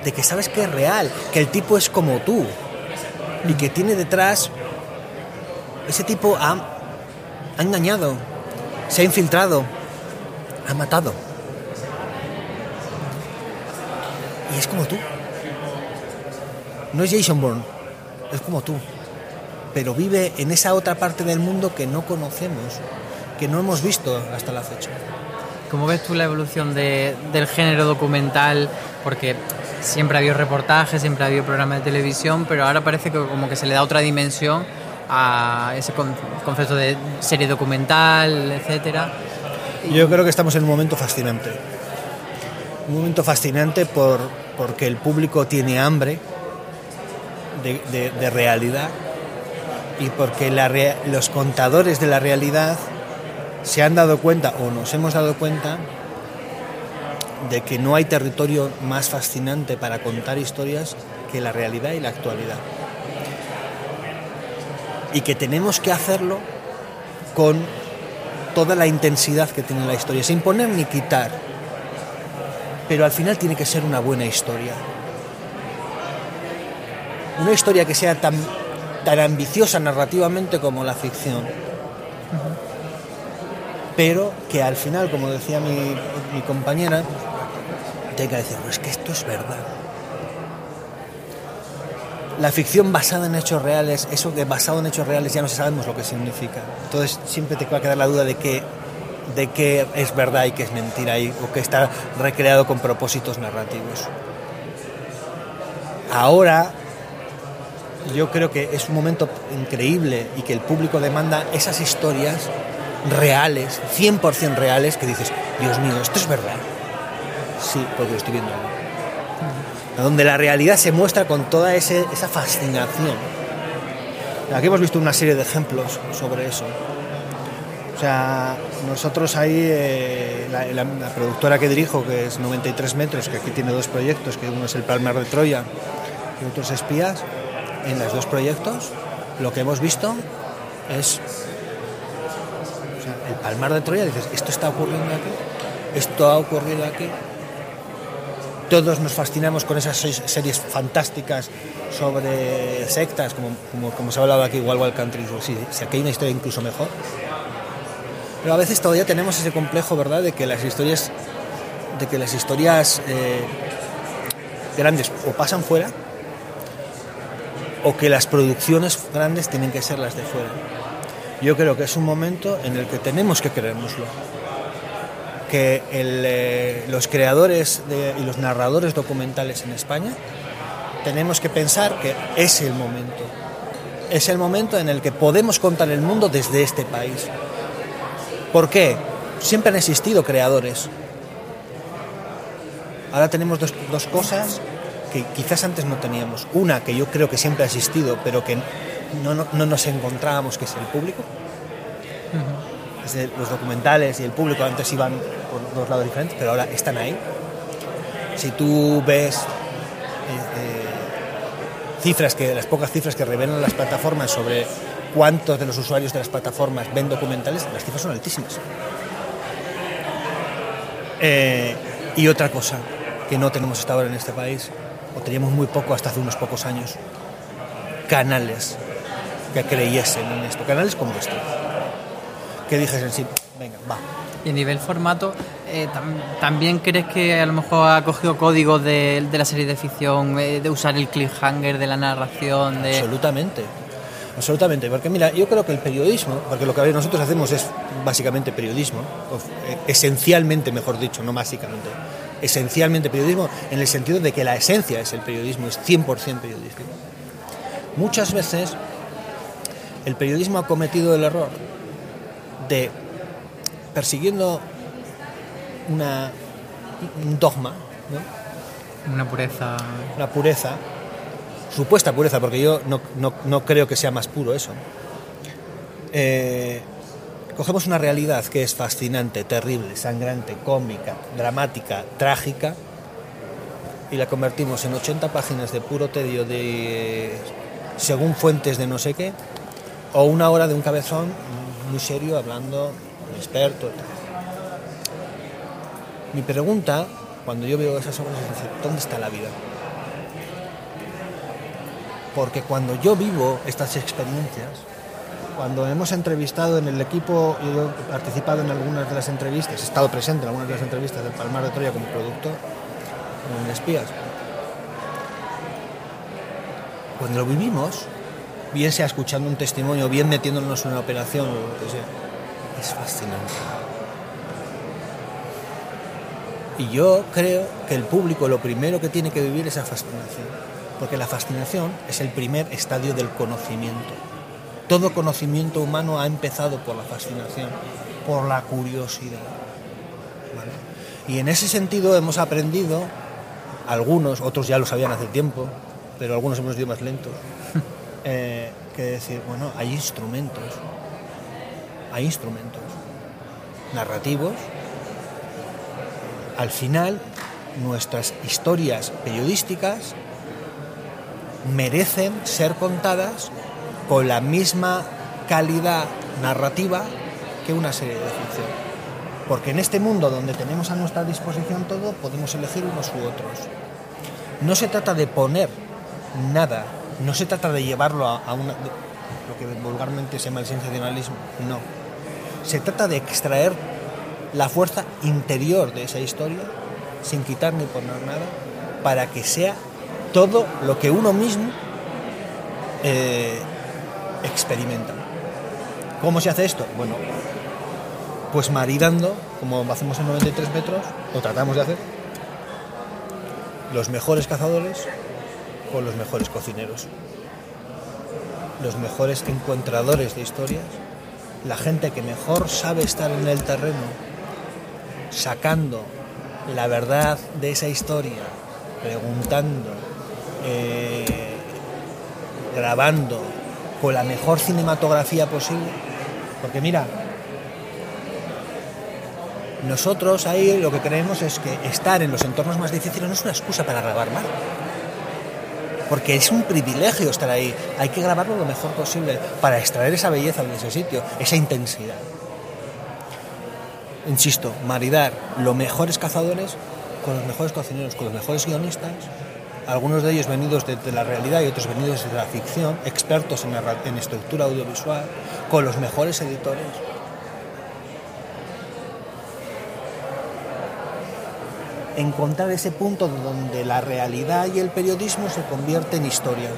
de que sabes que es real, que el tipo es como tú y que tiene detrás, ese tipo ha, ha engañado, se ha infiltrado, ha matado. Y es como tú. No es Jason Bourne, es como tú. Pero vive en esa otra parte del mundo que no conocemos, que no hemos visto hasta la fecha. ¿Cómo ves tú la evolución de- del género documental? Porque siempre ha habido reportajes, siempre ha habido programas de televisión, pero ahora parece que como que se le da otra dimensión a ese con- concepto de serie documental, etcétera. Yo creo que estamos en un momento fascinante. Un momento fascinante por, porque el público tiene hambre de, realidad y porque la los contadores de la realidad se han dado cuenta o nos hemos dado cuenta de que no hay territorio más fascinante para contar historias que la realidad y la actualidad. Y que tenemos que hacerlo con toda la intensidad que tiene la historia, sin poner ni quitar. Pero al final tiene que ser una buena historia. Una historia que sea tan, tan ambiciosa narrativamente como la ficción. Pero que al final, como decía mi, compañera, tenga que decir, "No, es que esto es verdad. La ficción basada en hechos reales, eso de basado en hechos reales ya no sabemos lo que significa. Entonces siempre te va a quedar la duda de que de qué es verdad y qué es mentira y, o que está recreado con propósitos narrativos. Ahora yo creo que es un momento increíble y que el público demanda esas historias reales, 100% reales, que dices, Dios mío, esto es verdad. Sí, porque lo estoy viendo ahora donde la realidad se muestra con toda ese- esa fascinación. Aquí hemos visto una serie de ejemplos sobre eso. O sea, nosotros ahí, eh, la, la- la productora que dirijo, que es 93 metros, que aquí tiene dos proyectos, que uno es el Palmar de Troya y otro es Espías, en los dos proyectos lo que hemos visto es el Palmar de Troya, dices, esto está ocurriendo aquí, esto ha ocurrido aquí, todos nos fascinamos con esas series fantásticas sobre sectas, como, como, se ha hablado aquí, Wild Wild Country, sí, si aquí hay una historia incluso mejor. Pero a veces todavía tenemos ese complejo, ¿verdad?, de que las historias, de que las historias eh, grandes o pasan fuera, o que las producciones grandes tienen que ser las de fuera. Yo creo que es un momento en el que tenemos que creérnoslo que eh, los creadores y los narradores documentales en España tenemos que pensar que es el momento. Es el momento en el que podemos contar el mundo desde este país. ¿Por qué? Siempre han existido creadores. Ahora tenemos dos cosas que quizás antes no teníamos. Una que yo creo que siempre ha existido, pero que no, no- no nos encontrábamos, que es el público. Es los documentales y el público antes iban por dos lados diferentes, pero ahora están ahí. Si tú ves eh, eh, cifras que las pocas cifras que revelan las plataformas sobre cuántos de los usuarios de las plataformas ven documentales, las cifras son altísimas. Eh, y otra cosa que no tenemos hasta ahora en este país, o teníamos muy poco hasta hace unos pocos años, canales que creyesen en esto, canales como este, que dijesen, sí, venga, va. Y a nivel formato, eh, tam- ¿también crees que a lo mejor ha cogido códigos de, de la serie de ficción, eh, de usar el cliffhanger de la narración? De... Absolutamente. Absolutamente, porque mira, yo creo que el periodismo, porque lo que nosotros hacemos es básicamente periodismo, eh, esencialmente, mejor dicho, no básicamente, esencialmente periodismo, en el sentido de que la esencia es el periodismo, es 100% periodístico. Muchas veces el periodismo ha cometido el error de, persiguiendo una, un dogma, ¿no? Una pureza. una pureza, supuesta pureza, porque yo no, no- no creo que sea más puro eso. Eh, cogemos una realidad que es fascinante, terrible, sangrante, cómica, dramática, trágica, y la convertimos en 80 páginas de puro tedio de según fuentes de no sé qué, o una hora de un cabezón muy serio hablando, un experto. Mi pregunta, cuando yo veo esas obras, es decir, ¿dónde está la vida? Porque cuando yo vivo estas experiencias, cuando hemos entrevistado en el equipo, yo he participado en algunas de las entrevistas, he estado presente en algunas de las entrevistas del Palmar de Troya como productor, en Espías, cuando lo vivimos, bien sea escuchando un testimonio, bien metiéndonos en una operación o lo que sea, es fascinante. Y yo creo que el público lo primero que tiene que vivir es la fascinación, porque la fascinación es el primer estadio del conocimiento. Todo conocimiento humano ha empezado por la fascinación, por la curiosidad. Y en ese sentido hemos aprendido, algunos, otros ya lo sabían hace tiempo, pero algunos hemos ido más lentos, eh, que decir, bueno, hay instrumentos, hay instrumentos narrativos al final nuestras historias periodísticas merecen ser contadas con la misma calidad narrativa que una serie de ficción. Porque en este mundo donde tenemos a nuestra disposición todo, podemos elegir unos u otros. No se trata de poner nada, no se trata de llevarlo a, una, lo que vulgarmente se llama el sensacionalismo, no. Se trata de extraer la fuerza interior de esa historia sin quitar ni poner nada para que sea todo lo que uno mismo eh, experimenta. ¿Cómo se hace esto? Bueno, pues maridando, como hacemos en 93 metros, o tratamos de hacer, los mejores cazadores con los mejores cocineros, los mejores encuentradores de historias, la gente que mejor sabe estar en el terreno sacando la verdad de esa historia, preguntando, eh, grabando con la mejor cinematografía posible. Porque mira, nosotros ahí lo que creemos es que estar en los entornos más difíciles no es una excusa para grabar mal. Porque es un privilegio estar ahí. Hay que grabarlo lo mejor posible para extraer esa belleza de ese sitio, esa intensidad insisto, maridar los mejores cazadores con los mejores cocineros, con los mejores guionistas, algunos de ellos venidos de, la realidad y otros venidos de la ficción, expertos en, en estructura audiovisual, con los mejores editores. Encontrar ese punto donde la realidad y el periodismo se convierte en historia.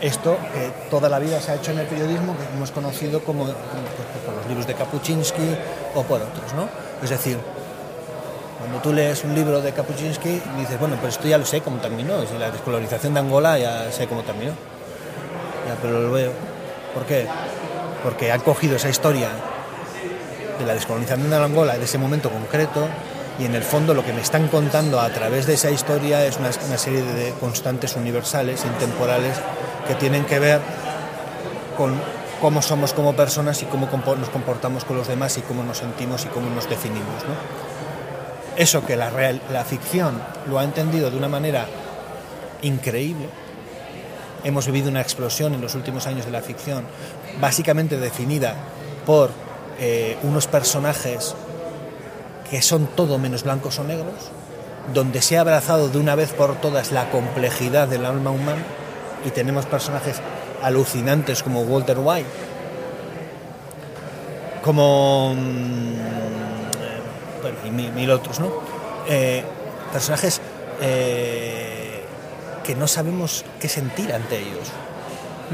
Esto que toda la vida se ha hecho en el periodismo, que hemos conocido como, como, pues, por los libros de Kapuczynski o por otros, ¿no? Es decir, cuando tú lees un libro de Kapuczynski dices, bueno, pues esto ya lo sé cómo terminó, la descolonización de Angola ya sé cómo terminó. Ya, pero lo veo. ¿Por qué? Porque han cogido esa historia de la descolonización de Angola, de ese momento concreto, y en el fondo lo que me están contando a través de esa historia es una, serie de constantes universales, intemporales, que tienen que ver con cómo somos como personas y cómo nos comportamos con los demás y cómo nos sentimos y cómo nos definimos. Eso que la ficción lo ha entendido de una manera increíble, hemos vivido una explosión en los últimos años de la ficción, básicamente definida por eh, unos personajes que son todo menos blancos o negros, donde se ha abrazado de una vez por todas la complejidad del alma humana y tenemos personajes alucinantes como Walter White, como... mm, bueno, y mil, otros, ¿no? Eh, personajes eh, que no sabemos qué sentir ante ellos.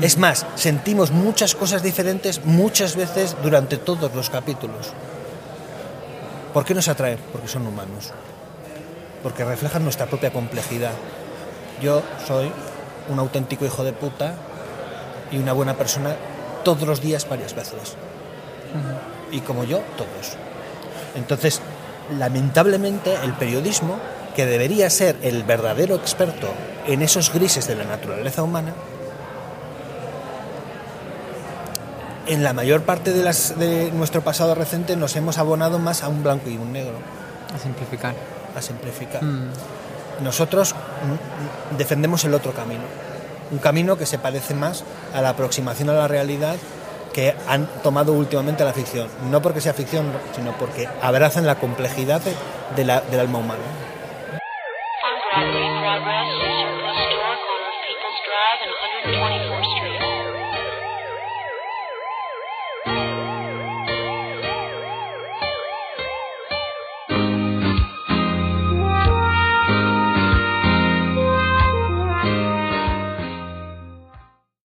Es más, sentimos muchas cosas diferentes muchas veces durante todos los capítulos. ¿Por qué nos atraen? Porque son humanos. Porque reflejan nuestra propia complejidad. Yo soy un auténtico hijo de puta y una buena persona todos los días varias veces. Y como yo, todos. Entonces, lamentablemente, el periodismo, que debería ser el verdadero experto en esos grises de la naturaleza humana, en la mayor parte de, las, de nuestro pasado reciente nos hemos abonado más a un blanco y un negro, A simplificar. a simplificar. Mm. Nosotros mm, mm, defendemos el otro camino, un camino que se parece más a la aproximación a la realidad que han tomado últimamente la ficción. No porque sea ficción, sino porque abrazan la complejidad de- de la- del alma humana.